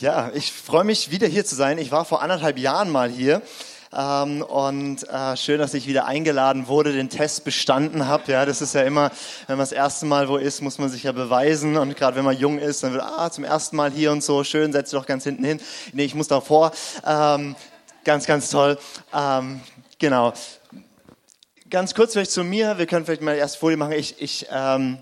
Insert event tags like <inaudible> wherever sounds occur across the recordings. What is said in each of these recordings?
Ja, ich freue mich wieder hier zu sein. Ich war vor anderthalb Jahren mal hier. Ähm, und äh, schön, dass ich wieder eingeladen wurde, den Test bestanden habe. Ja, das ist ja immer, wenn man das erste Mal wo ist, muss man sich ja beweisen. Und gerade wenn man jung ist, dann wird, ah, zum ersten Mal hier und so, schön, setz dich doch ganz hinten hin. Nee, ich muss davor. Ähm, ganz, ganz toll. Ähm, genau. Ganz kurz vielleicht zu mir. Wir können vielleicht mal erst Folie machen. Ich, ich ähm,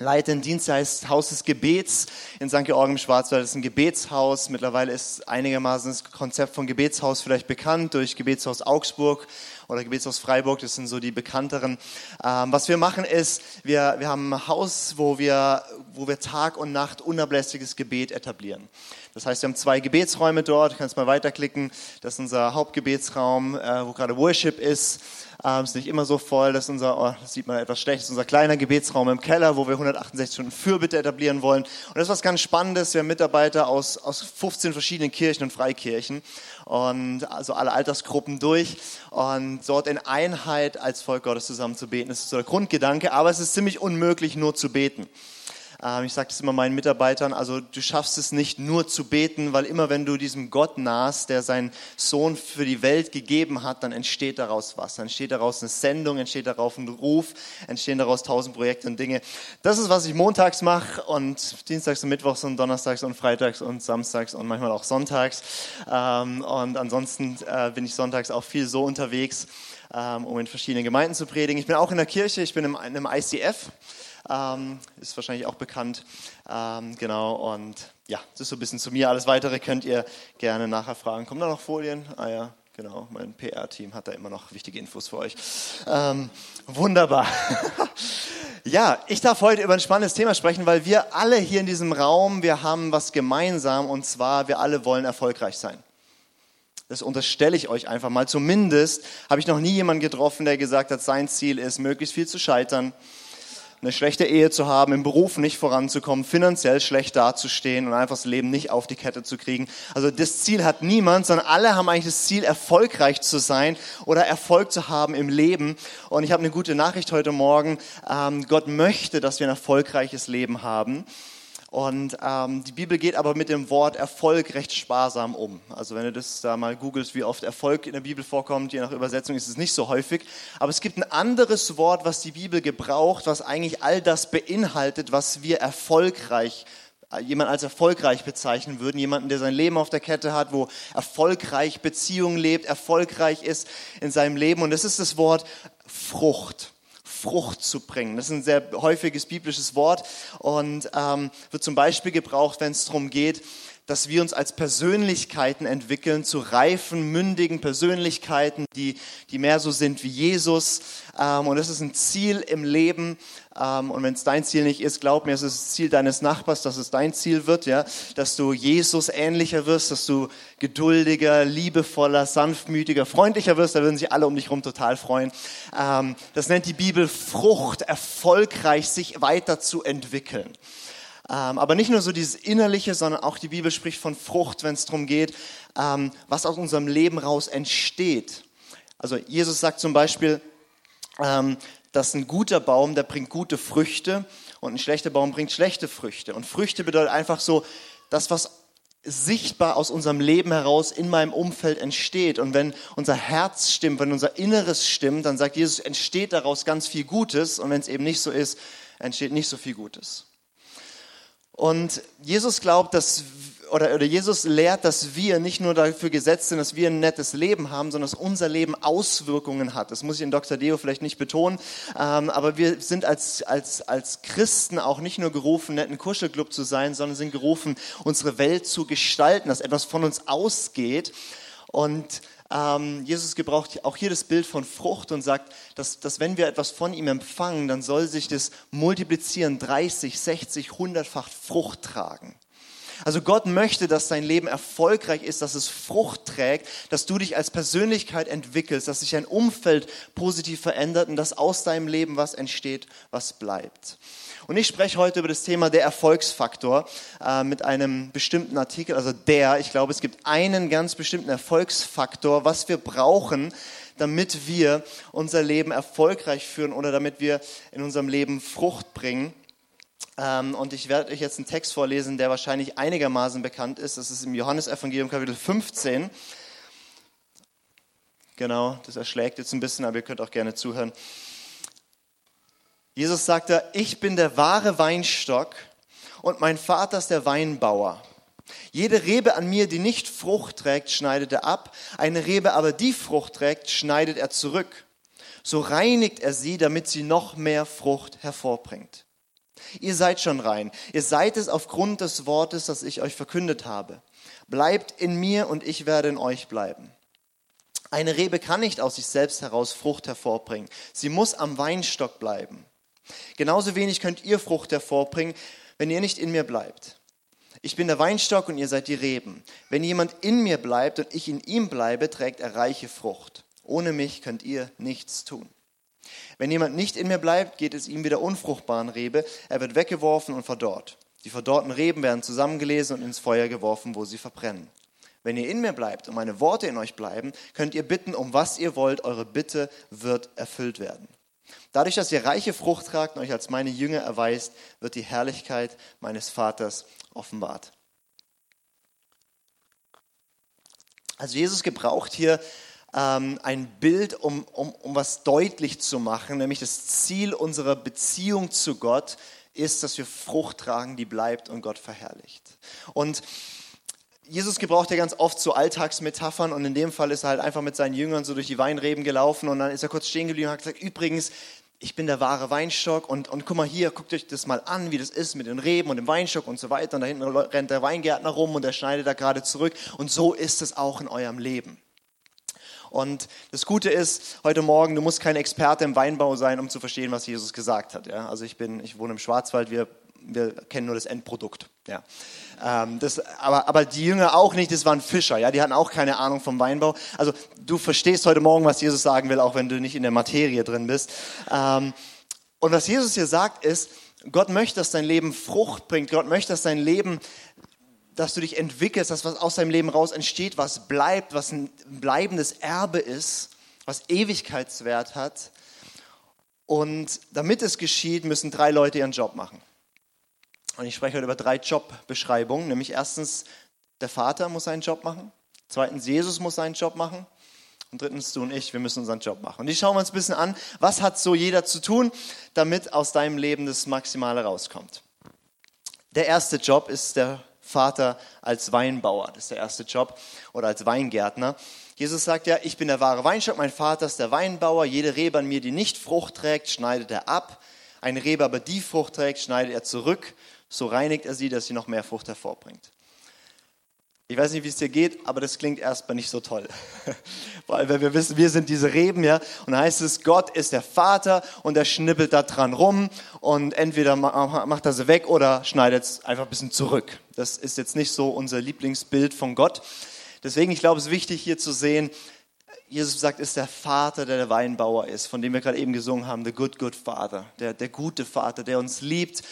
leite einen heißt Haus des Gebets in St. Georgen im Schwarzwald. Das ist ein Gebetshaus. Mittlerweile ist einigermaßen das Konzept von Gebetshaus vielleicht bekannt durch Gebetshaus Augsburg oder Gebetshaus Freiburg. Das sind so die bekannteren. Ähm, was wir machen ist, wir, wir haben ein Haus, wo wir, wo wir Tag und Nacht unablässiges Gebet etablieren. Das heißt, wir haben zwei Gebetsräume dort. Du kannst mal weiterklicken. Das ist unser Hauptgebetsraum, äh, wo gerade Worship ist. Ähm, ist nicht immer so voll, das ist unser, oh, das sieht man etwas schlecht, das ist unser kleiner Gebetsraum im Keller, wo wir 168 Stunden Fürbitte etablieren wollen. Und das ist was ganz Spannendes. Wir haben Mitarbeiter aus, aus 15 verschiedenen Kirchen und Freikirchen und also alle Altersgruppen durch und dort in Einheit als Volk Gottes zusammen zu beten. Das ist so der Grundgedanke, aber es ist ziemlich unmöglich, nur zu beten. Ähm, ich sage das immer meinen Mitarbeitern, also du schaffst es nicht nur zu beten, weil immer wenn du diesem Gott nahst, der seinen Sohn für die Welt gegeben hat, dann entsteht daraus was. Dann entsteht daraus eine Sendung, entsteht daraus ein Ruf, entstehen daraus tausend Projekte und Dinge. Das ist, was ich montags mache und dienstags und mittwochs und donnerstags und freitags und samstags und manchmal auch sonntags. Ähm, und ansonsten äh, bin ich sonntags auch viel so unterwegs, ähm, um in verschiedenen Gemeinden zu predigen. Ich bin auch in der Kirche, ich bin im, im ICF ähm, ist wahrscheinlich auch bekannt. Ähm, genau, und ja, das ist so ein bisschen zu mir. Alles Weitere könnt ihr gerne nachher fragen. Kommen da noch Folien? Ah ja, genau, mein PR-Team hat da immer noch wichtige Infos für euch. Ähm, wunderbar. <laughs> ja, ich darf heute über ein spannendes Thema sprechen, weil wir alle hier in diesem Raum, wir haben was gemeinsam und zwar, wir alle wollen erfolgreich sein. Das unterstelle ich euch einfach mal. Zumindest habe ich noch nie jemanden getroffen, der gesagt hat, sein Ziel ist, möglichst viel zu scheitern, eine schlechte Ehe zu haben, im Beruf nicht voranzukommen, finanziell schlecht dazustehen und einfach das Leben nicht auf die Kette zu kriegen. Also das Ziel hat niemand, sondern alle haben eigentlich das Ziel, erfolgreich zu sein oder Erfolg zu haben im Leben. Und ich habe eine gute Nachricht heute Morgen. Ähm, Gott möchte, dass wir ein erfolgreiches Leben haben. Und ähm, die Bibel geht aber mit dem Wort Erfolg recht sparsam um. Also wenn du das da mal googelst, wie oft Erfolg in der Bibel vorkommt, je nach Übersetzung ist es nicht so häufig. Aber es gibt ein anderes Wort, was die Bibel gebraucht, was eigentlich all das beinhaltet, was wir erfolgreich jemand als erfolgreich bezeichnen würden, jemanden, der sein Leben auf der Kette hat, wo erfolgreich Beziehungen lebt, erfolgreich ist in seinem Leben. Und das ist das Wort Frucht. Frucht zu bringen. Das ist ein sehr häufiges biblisches Wort und ähm, wird zum Beispiel gebraucht, wenn es darum geht, dass wir uns als Persönlichkeiten entwickeln, zu reifen, mündigen Persönlichkeiten, die, die mehr so sind wie Jesus. Ähm, und das ist ein Ziel im Leben. Ähm, und wenn es dein Ziel nicht ist, glaub mir, es ist das Ziel deines Nachbars, dass es dein Ziel wird, ja, dass du Jesus ähnlicher wirst, dass du geduldiger, liebevoller, sanftmütiger, freundlicher wirst. Da würden sich alle um dich herum total freuen. Ähm, das nennt die Bibel Frucht, erfolgreich sich weiterzuentwickeln. Ähm, aber nicht nur so dieses Innerliche, sondern auch die Bibel spricht von Frucht, wenn es darum geht, ähm, was aus unserem Leben raus entsteht. Also Jesus sagt zum Beispiel, ähm, dass ein guter Baum, der bringt gute Früchte und ein schlechter Baum bringt schlechte Früchte. Und Früchte bedeutet einfach so, das, was sichtbar aus unserem Leben heraus in meinem Umfeld entsteht. Und wenn unser Herz stimmt, wenn unser Inneres stimmt, dann sagt Jesus, entsteht daraus ganz viel Gutes. Und wenn es eben nicht so ist, entsteht nicht so viel Gutes. Und Jesus glaubt, dass oder, oder Jesus lehrt, dass wir nicht nur dafür gesetzt sind, dass wir ein nettes Leben haben, sondern dass unser Leben Auswirkungen hat. Das muss ich in Dr. Deo vielleicht nicht betonen, ähm, aber wir sind als, als, als Christen auch nicht nur gerufen, netten Kuschelclub zu sein, sondern sind gerufen, unsere Welt zu gestalten, dass etwas von uns ausgeht. Und ähm, Jesus gebraucht auch hier das Bild von Frucht und sagt, dass, dass wenn wir etwas von ihm empfangen, dann soll sich das multiplizieren, 30, 60, 100-fach Frucht tragen. Also Gott möchte, dass dein Leben erfolgreich ist, dass es Frucht trägt, dass du dich als Persönlichkeit entwickelst, dass sich dein Umfeld positiv verändert und dass aus deinem Leben was entsteht, was bleibt. Und ich spreche heute über das Thema der Erfolgsfaktor äh, mit einem bestimmten Artikel, also der, ich glaube, es gibt einen ganz bestimmten Erfolgsfaktor, was wir brauchen, damit wir unser Leben erfolgreich führen oder damit wir in unserem Leben Frucht bringen. Ähm, und ich werde euch jetzt einen Text vorlesen, der wahrscheinlich einigermaßen bekannt ist. Das ist im Johannesevangelium Kapitel 15. Genau, das erschlägt jetzt ein bisschen, aber ihr könnt auch gerne zuhören. Jesus sagte, ich bin der wahre Weinstock und mein Vater ist der Weinbauer. Jede Rebe an mir, die nicht Frucht trägt, schneidet er ab. Eine Rebe aber, die Frucht trägt, schneidet er zurück. So reinigt er sie, damit sie noch mehr Frucht hervorbringt. Ihr seid schon rein. Ihr seid es aufgrund des Wortes, das ich euch verkündet habe. Bleibt in mir und ich werde in euch bleiben. Eine Rebe kann nicht aus sich selbst heraus Frucht hervorbringen. Sie muss am Weinstock bleiben. Genauso wenig könnt ihr Frucht hervorbringen, wenn ihr nicht in mir bleibt. Ich bin der Weinstock und ihr seid die Reben. Wenn jemand in mir bleibt und ich in ihm bleibe, trägt er reiche Frucht. Ohne mich könnt ihr nichts tun. Wenn jemand nicht in mir bleibt, geht es ihm wie der unfruchtbaren Rebe. Er wird weggeworfen und verdorrt. Die verdorrten Reben werden zusammengelesen und ins Feuer geworfen, wo sie verbrennen. Wenn ihr in mir bleibt und meine Worte in euch bleiben, könnt ihr bitten, um was ihr wollt. Eure Bitte wird erfüllt werden. Dadurch, dass ihr reiche Frucht tragt und euch als meine Jünger erweist, wird die Herrlichkeit meines Vaters offenbart. Also Jesus gebraucht hier ähm, ein Bild, um, um, um was deutlich zu machen, nämlich das Ziel unserer Beziehung zu Gott ist, dass wir Frucht tragen, die bleibt und Gott verherrlicht. Und Jesus gebraucht ja ganz oft so Alltagsmetaphern und in dem Fall ist er halt einfach mit seinen Jüngern so durch die Weinreben gelaufen und dann ist er kurz stehen geblieben und hat gesagt, übrigens, ich bin der wahre Weinstock und, und guck mal hier, guckt euch das mal an, wie das ist mit den Reben und dem Weinstock und so weiter. Und da hinten rennt der Weingärtner rum und der schneidet da gerade zurück. Und so ist es auch in eurem Leben. Und das Gute ist, heute Morgen, du musst kein Experte im Weinbau sein, um zu verstehen, was Jesus gesagt hat. Ja? Also ich bin, ich wohne im Schwarzwald, wir, wir kennen nur das Endprodukt. Ja. Ähm, das, aber, aber die Jünger auch nicht, das waren Fischer, ja, die hatten auch keine Ahnung vom Weinbau. Also du verstehst heute Morgen, was Jesus sagen will, auch wenn du nicht in der Materie drin bist. Ähm, und was Jesus hier sagt ist, Gott möchte, dass dein Leben Frucht bringt. Gott möchte, dass dein Leben, dass du dich entwickelst, dass was aus deinem Leben raus entsteht, was bleibt, was ein bleibendes Erbe ist, was Ewigkeitswert hat. Und damit es geschieht, müssen drei Leute ihren Job machen. Und ich spreche heute über drei Jobbeschreibungen, nämlich erstens, der Vater muss seinen Job machen, zweitens, Jesus muss seinen Job machen und drittens, du und ich, wir müssen unseren Job machen. Und ich schaue uns ein bisschen an, was hat so jeder zu tun, damit aus deinem Leben das Maximale rauskommt. Der erste Job ist der Vater als Weinbauer, das ist der erste Job, oder als Weingärtner. Jesus sagt ja, ich bin der wahre Weinstock, mein Vater ist der Weinbauer, jede Rebe an mir, die nicht Frucht trägt, schneidet er ab. Eine Rebe aber, die Frucht trägt, schneidet er zurück so reinigt er sie, dass sie noch mehr Frucht hervorbringt. Ich weiß nicht, wie es dir geht, aber das klingt erstmal nicht so toll. <laughs> Weil wir wissen, wir sind diese Reben, ja. Und dann heißt es, Gott ist der Vater und er schnippelt da dran rum und entweder macht er sie weg oder schneidet es einfach ein bisschen zurück. Das ist jetzt nicht so unser Lieblingsbild von Gott. Deswegen, ich glaube, es ist wichtig hier zu sehen, Jesus sagt, ist der Vater, der der Weinbauer ist, von dem wir gerade eben gesungen haben, the good, good Father, der, der gute Vater, der uns liebt,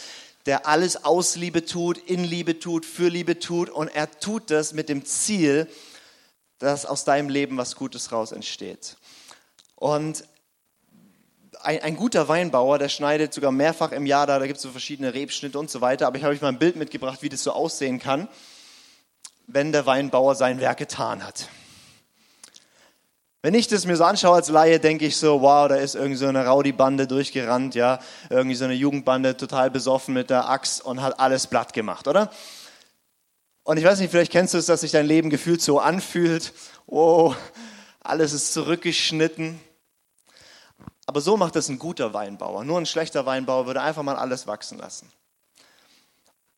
der alles aus Liebe tut, in Liebe tut, für Liebe tut und er tut das mit dem Ziel, dass aus deinem Leben was Gutes raus entsteht. Und ein, ein, guter Weinbauer, der schneidet sogar mehrfach im Jahr da, da gibt es so verschiedene Rebschnitte und so weiter, aber ich habe euch mal ein Bild mitgebracht, wie das so aussehen kann, wenn der Weinbauer sein Werk getan hat. Wenn ich das mir so anschaue als Laie, denke ich so, wow, da ist irgendwie so eine Rowdy-Bande durchgerannt, ja, irgendwie so eine Jugendbande total besoffen mit der Axt und hat alles platt gemacht, oder? Und ich weiß nicht, vielleicht kennst du es, dass sich dein Leben gefühlt so anfühlt, oh, alles ist zurückgeschnitten. Aber so macht das ein guter Weinbauer. Nur ein schlechter Weinbauer würde einfach mal alles wachsen lassen.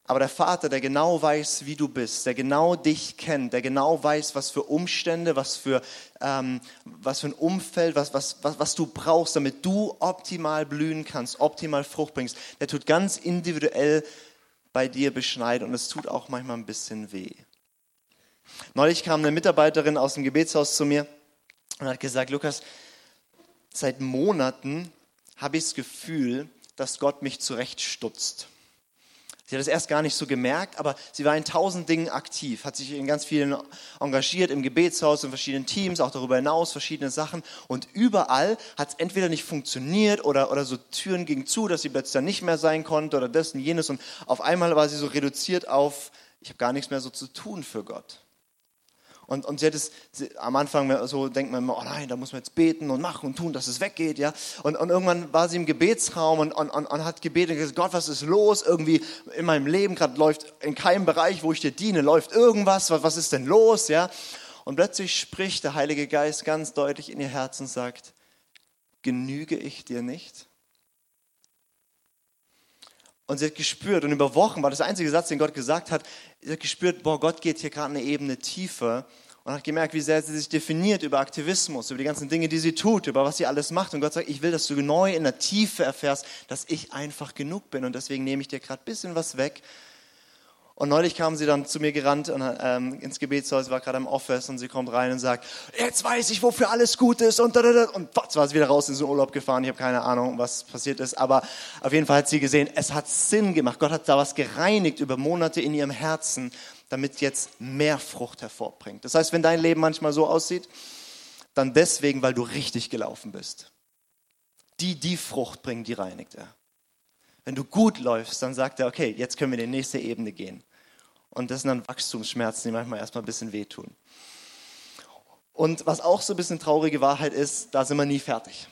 Aber der Vater, der genau weiß, wie du bist, der genau dich kennt, der genau weiß, was für Umstände, was für, ähm, was für ein Umfeld, was, was, was, was du brauchst, damit du optimal blühen kannst, optimal Frucht bringst, der tut ganz individuell bei dir beschneiden und es tut auch manchmal ein bisschen weh. Neulich kam eine Mitarbeiterin aus dem Gebetshaus zu mir und hat gesagt, Lukas, seit Monaten habe ich das Gefühl, dass Gott mich zurechtstutzt Sie hat es erst gar nicht so gemerkt, aber sie war in tausend Dingen aktiv, hat sich in ganz vielen engagiert, im Gebetshaus, in verschiedenen Teams, auch darüber hinaus, verschiedene Sachen. Und überall hat es entweder nicht funktioniert oder, oder so Türen gingen zu, dass sie plötzlich dann nicht mehr sein konnte oder das und jenes. Und auf einmal war sie so reduziert auf, ich habe gar nichts mehr so zu tun für Gott. Und, und sie hat es sie, am Anfang so denkt man immer, oh nein, da muss man jetzt beten und machen und tun, dass es weggeht, ja. Und, und irgendwann war sie im Gebetsraum und, und, und, und hat gebetet und gesagt, Gott, was ist los? Irgendwie in meinem Leben gerade läuft in keinem Bereich, wo ich dir diene, läuft irgendwas. Was, was ist denn los, ja? Und plötzlich spricht der Heilige Geist ganz deutlich in ihr Herz und sagt, genüge ich dir nicht? Und sie hat gespürt, und über Wochen war das einzige Satz, den Gott gesagt hat, sie hat gespürt, boah, Gott geht hier gerade eine Ebene tiefer und hat gemerkt, wie sehr sie sich definiert über Aktivismus, über die ganzen Dinge, die sie tut, über was sie alles macht. Und Gott sagt, ich will, dass du neu in der Tiefe erfährst, dass ich einfach genug bin und deswegen nehme ich dir gerade ein bisschen was weg, und neulich kam sie dann zu mir gerannt und, ähm, ins Gebetshaus, war gerade im Office und sie kommt rein und sagt, jetzt weiß ich, wofür alles gut ist und, und was war sie wieder raus in so einen Urlaub gefahren. Ich habe keine Ahnung, was passiert ist, aber auf jeden Fall hat sie gesehen, es hat Sinn gemacht. Gott hat da was gereinigt über Monate in ihrem Herzen, damit jetzt mehr Frucht hervorbringt. Das heißt, wenn dein Leben manchmal so aussieht, dann deswegen, weil du richtig gelaufen bist. Die, die Frucht bringen, die reinigt er. Wenn du gut läufst, dann sagt er, okay, jetzt können wir in die nächste Ebene gehen. Und das sind dann Wachstumsschmerzen, die manchmal erstmal ein bisschen wehtun. Und was auch so ein bisschen traurige Wahrheit ist, da sind wir nie fertig.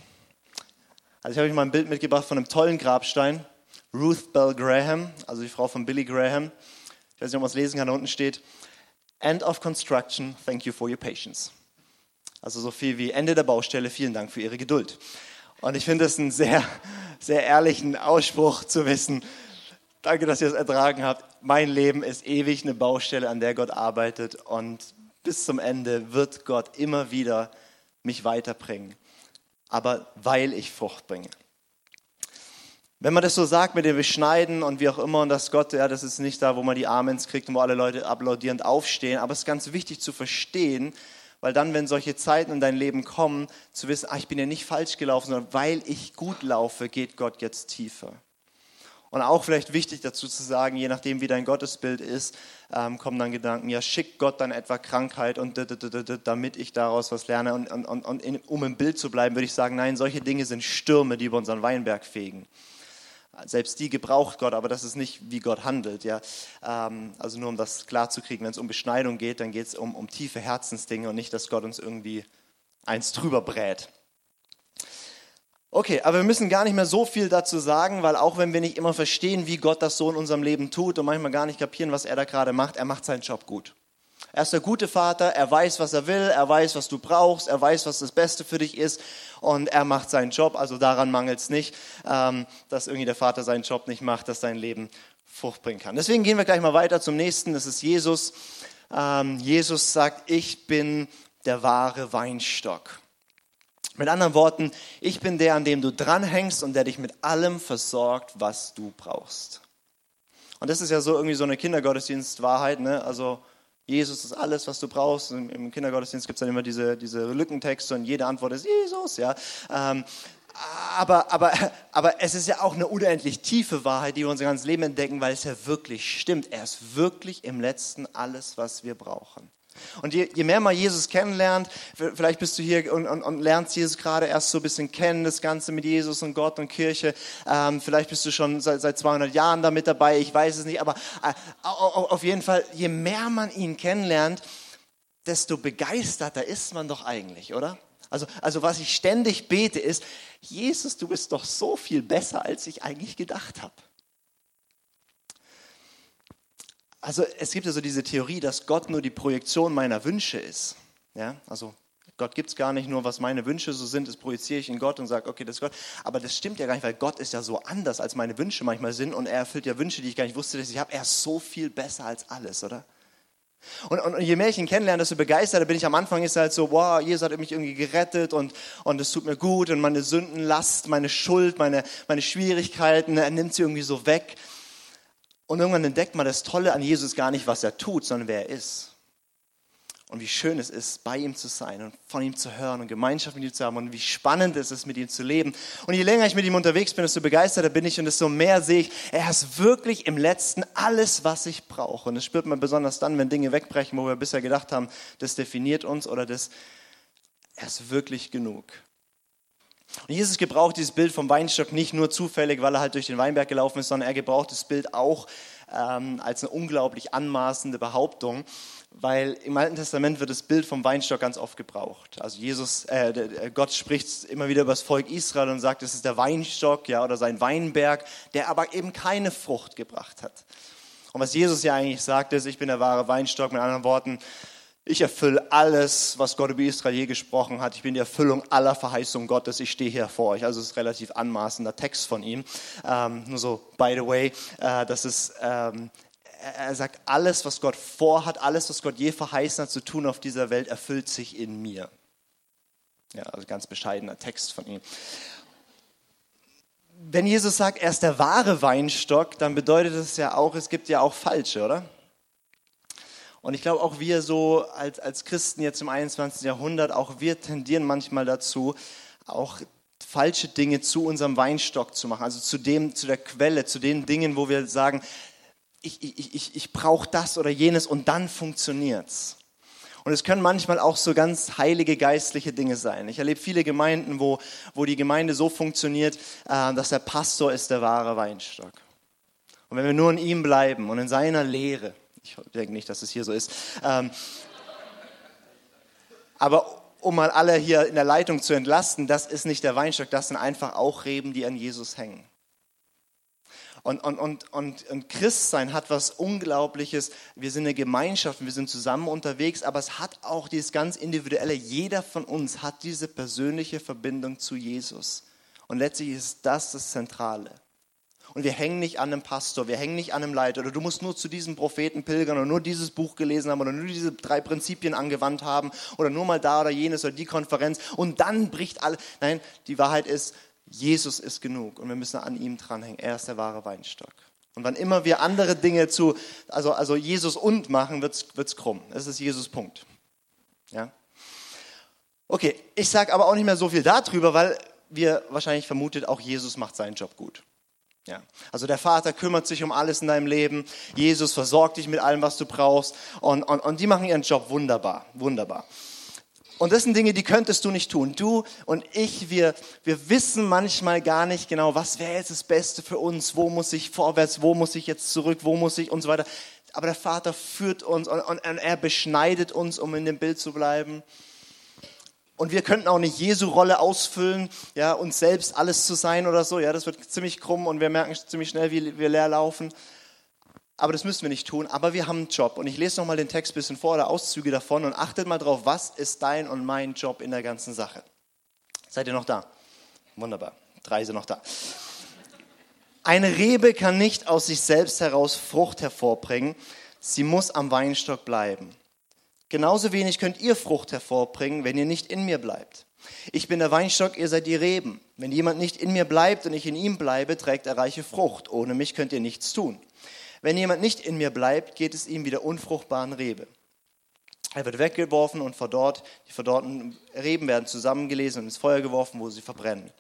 Also ich habe euch mal ein Bild mitgebracht von einem tollen Grabstein. Ruth Bell Graham, also die Frau von Billy Graham. Ich weiß nicht, ob man es lesen kann, da unten steht, End of construction, thank you for your patience. Also so viel wie Ende der Baustelle, vielen Dank für Ihre Geduld. Und ich finde es einen sehr, sehr ehrlichen Ausspruch zu wissen, Danke, dass ihr es ertragen habt. Mein Leben ist ewig eine Baustelle, an der Gott arbeitet und bis zum Ende wird Gott immer wieder mich weiterbringen. Aber weil ich Frucht bringe. Wenn man das so sagt mit dem Beschneiden und wie auch immer und dass Gott, ja, das ist nicht da, wo man die Amens kriegt und wo alle Leute applaudierend aufstehen, aber es ist ganz wichtig zu verstehen, weil dann, wenn solche Zeiten in dein Leben kommen, zu wissen, ah, ich bin ja nicht falsch gelaufen, sondern weil ich gut laufe, geht Gott jetzt tiefer. Und auch vielleicht wichtig dazu zu sagen, je nachdem wie dein Gottesbild ist, ähm, kommen dann Gedanken, ja, schickt Gott dann etwa Krankheit und damit ich daraus was lerne. Und, und, und in, um im Bild zu bleiben, würde ich sagen, nein, solche Dinge sind Stürme, die über unseren Weinberg fegen. Selbst die gebraucht Gott, aber das ist nicht, wie Gott handelt. Ja? Ähm, also nur um das klarzukriegen, wenn es um Beschneidung geht, dann geht es um, um tiefe Herzensdinge und nicht, dass Gott uns irgendwie eins drüber brät. Okay, aber wir müssen gar nicht mehr so viel dazu sagen, weil auch wenn wir nicht immer verstehen, wie Gott das so in unserem Leben tut und manchmal gar nicht kapieren, was er da gerade macht, er macht seinen Job gut. Er ist der gute Vater, er weiß, was er will, er weiß, was du brauchst, er weiß, was das Beste für dich ist und er macht seinen Job. Also daran mangelt es nicht, ähm, dass irgendwie der Vater seinen Job nicht macht, dass dein Leben Frucht bringen kann. Deswegen gehen wir gleich mal weiter zum nächsten, das ist Jesus. Ähm, Jesus sagt, ich bin der wahre Weinstock. Mit anderen Worten, ich bin der, an dem du dranhängst und der dich mit allem versorgt, was du brauchst. Und das ist ja so irgendwie so eine Kindergottesdienstwahrheit, ne? Also Jesus ist alles, was du brauchst. Im Kindergottesdienst gibt es dann immer diese, diese Lückentexte und jede Antwort ist Jesus, ja. Ähm, aber, aber, aber es ist ja auch eine unendlich tiefe Wahrheit, die wir unser ganzes Leben entdecken, weil es ja wirklich stimmt. Er ist wirklich im Letzten alles, was wir brauchen. Und je, je, mehr man Jesus kennenlernt, vielleicht bist du hier und, und, und, lernst Jesus gerade erst so ein bisschen kennen, das Ganze mit Jesus und Gott und Kirche. Ähm, vielleicht bist du schon seit, seit 200 Jahren damit dabei, ich weiß es nicht. Aber äh, auf jeden Fall, je mehr man ihn kennenlernt, desto begeisterter ist man doch eigentlich, oder? Also, also was ich ständig bete ist, Jesus, du bist doch so viel besser, als ich eigentlich gedacht habe. Also es gibt ja so diese Theorie, dass Gott nur die Projektion meiner Wünsche ist. Ja, also Gott gibt es gar nicht nur, was meine Wünsche so sind, das projiziere ich in Gott und sage, okay, das ist Gott. Aber das stimmt ja gar nicht, weil Gott ist ja so anders, als meine Wünsche manchmal sind und er erfüllt ja Wünsche, die ich gar nicht wusste, dass ich habe. Er ist so viel besser als alles, oder? Und, und, und, je mehr ich ihn kennenlerne, desto begeisterter bin ich. Am Anfang ist er halt so, wow, Jesus hat mich irgendwie gerettet und, und es tut mir gut und meine Sündenlast, meine Schuld, meine, meine Schwierigkeiten, er nimmt sie irgendwie so weg. Und irgendwann entdeckt man das Tolle an Jesus gar nicht, was er tut, sondern wer er ist. und wie schön es ist, bei ihm zu sein und von ihm zu hören und Gemeinschaft mit ihm zu haben und wie spannend es ist, mit ihm zu leben. Und je länger ich mit ihm unterwegs bin, desto begeisterter bin ich und desto mehr sehe ich, er ist wirklich im Letzten alles, was ich brauche. Und das spürt man besonders dann, wenn Dinge wegbrechen, wo wir bisher gedacht haben, das definiert uns oder das, er ist wirklich genug. Und Jesus gebraucht dieses Bild vom Weinstock nicht nur zufällig, weil er halt durch den Weinberg gelaufen ist, sondern er gebraucht das Bild auch ähm, als eine unglaublich anmaßende Behauptung weil im Alten Testament wird das Bild vom Weinstock ganz oft gebraucht. Also Jesus, äh, Gott spricht immer wieder über das Volk Israel und sagt, es ist der Weinstock, ja, oder sein Weinberg, der aber eben keine Frucht gebracht hat. Und was Jesus ja eigentlich sagt, ist, ich bin der wahre Weinstock. Mit anderen Worten, ich erfülle alles, was Gott über Israel je gesprochen hat. Ich bin die Erfüllung aller Verheißungen Gottes. Ich stehe hier vor euch. Also es ist ein relativ anmaßender Text von ihm. Ähm, nur so, by the way, äh, das ist ähm, er sagt, alles, was Gott vorhat, alles, was Gott je verheißen hat zu tun auf dieser Welt, erfüllt sich in mir. Ja, also ganz bescheidener Text von ihm. Wenn Jesus sagt, er ist der wahre Weinstock, dann bedeutet das ja auch, es gibt ja auch falsche, oder? Und ich glaube, auch wir so als, als Christen jetzt im 21. Jahrhundert, auch wir tendieren manchmal dazu, auch falsche Dinge zu unserem Weinstock zu machen, also zu dem, zu der Quelle, zu den Dingen, wo wir sagen, ich, ich, ich, ich brauche das oder jenes und dann funktioniert's. Und es können manchmal auch so ganz heilige geistliche Dinge sein. Ich erlebe viele Gemeinden, wo, wo die Gemeinde so funktioniert, äh, dass der Pastor ist der wahre Weinstock. Und wenn wir nur in ihm bleiben und in seiner Lehre, ich denke nicht, dass es hier so ist, ähm, aber um mal alle hier in der Leitung zu entlasten, das ist nicht der Weinstock, das sind einfach auch Reben, die an Jesus hängen. Und, und, und, und, und Christsein hat was Unglaubliches. Wir sind eine Gemeinschaft, wir sind zusammen unterwegs, aber es hat auch dieses ganz Individuelle. Jeder von uns hat diese persönliche Verbindung zu Jesus. Und letztlich ist das das Zentrale. Und wir hängen nicht an einem Pastor, wir hängen nicht an einem Leiter oder du musst nur zu diesem Propheten pilgern oder nur dieses Buch gelesen haben oder nur diese drei Prinzipien angewandt haben oder nur mal da oder jenes oder die Konferenz und dann bricht alles. Nein, die Wahrheit ist, Jesus ist genug und wir müssen an ihm dranhängen. Er ist der wahre Weinstock. Und wann immer wir andere Dinge zu, also, also Jesus und machen, wird es krumm. Das ist Jesus Punkt. Ja? Okay, ich sage aber auch nicht mehr so viel darüber, weil wir wahrscheinlich vermutet, auch Jesus macht seinen Job gut. Ja. Also der Vater kümmert sich um alles in deinem Leben. Jesus versorgt dich mit allem, was du brauchst. Und, und, und die machen ihren Job wunderbar, wunderbar. Und das sind Dinge, die könntest du nicht tun. Du und ich, wir, wir wissen manchmal gar nicht genau, was wäre jetzt das Beste für uns, wo muss ich vorwärts, wo muss ich jetzt zurück, wo muss ich und so weiter. Aber der Vater führt uns und, und, und er beschneidet uns, um in dem Bild zu bleiben. Und wir könnten auch nicht Jesu Rolle ausfüllen, ja, uns selbst alles zu sein oder so. Ja, das wird ziemlich krumm und wir merken ziemlich schnell, wie wir leer laufen. Aber das müssen wir nicht tun. Aber wir haben einen Job. Und ich lese nochmal den Text ein bisschen vor oder Auszüge davon und achtet mal drauf, was ist dein und mein Job in der ganzen Sache? Seid ihr noch da? Wunderbar. Drei sind noch da. Eine Rebe kann nicht aus sich selbst heraus Frucht hervorbringen. Sie muss am Weinstock bleiben. Genauso wenig könnt ihr Frucht hervorbringen, wenn ihr nicht in mir bleibt. Ich bin der Weinstock, ihr seid die Reben. Wenn jemand nicht in mir bleibt und ich in ihm bleibe, trägt er reiche Frucht. Ohne mich könnt ihr nichts tun. Wenn jemand nicht in mir bleibt, geht es ihm wie der unfruchtbaren Rebe. Er wird weggeworfen und verdorrt. Die verdorrten Reben werden zusammengelesen und ins Feuer geworfen, wo sie verbrennen.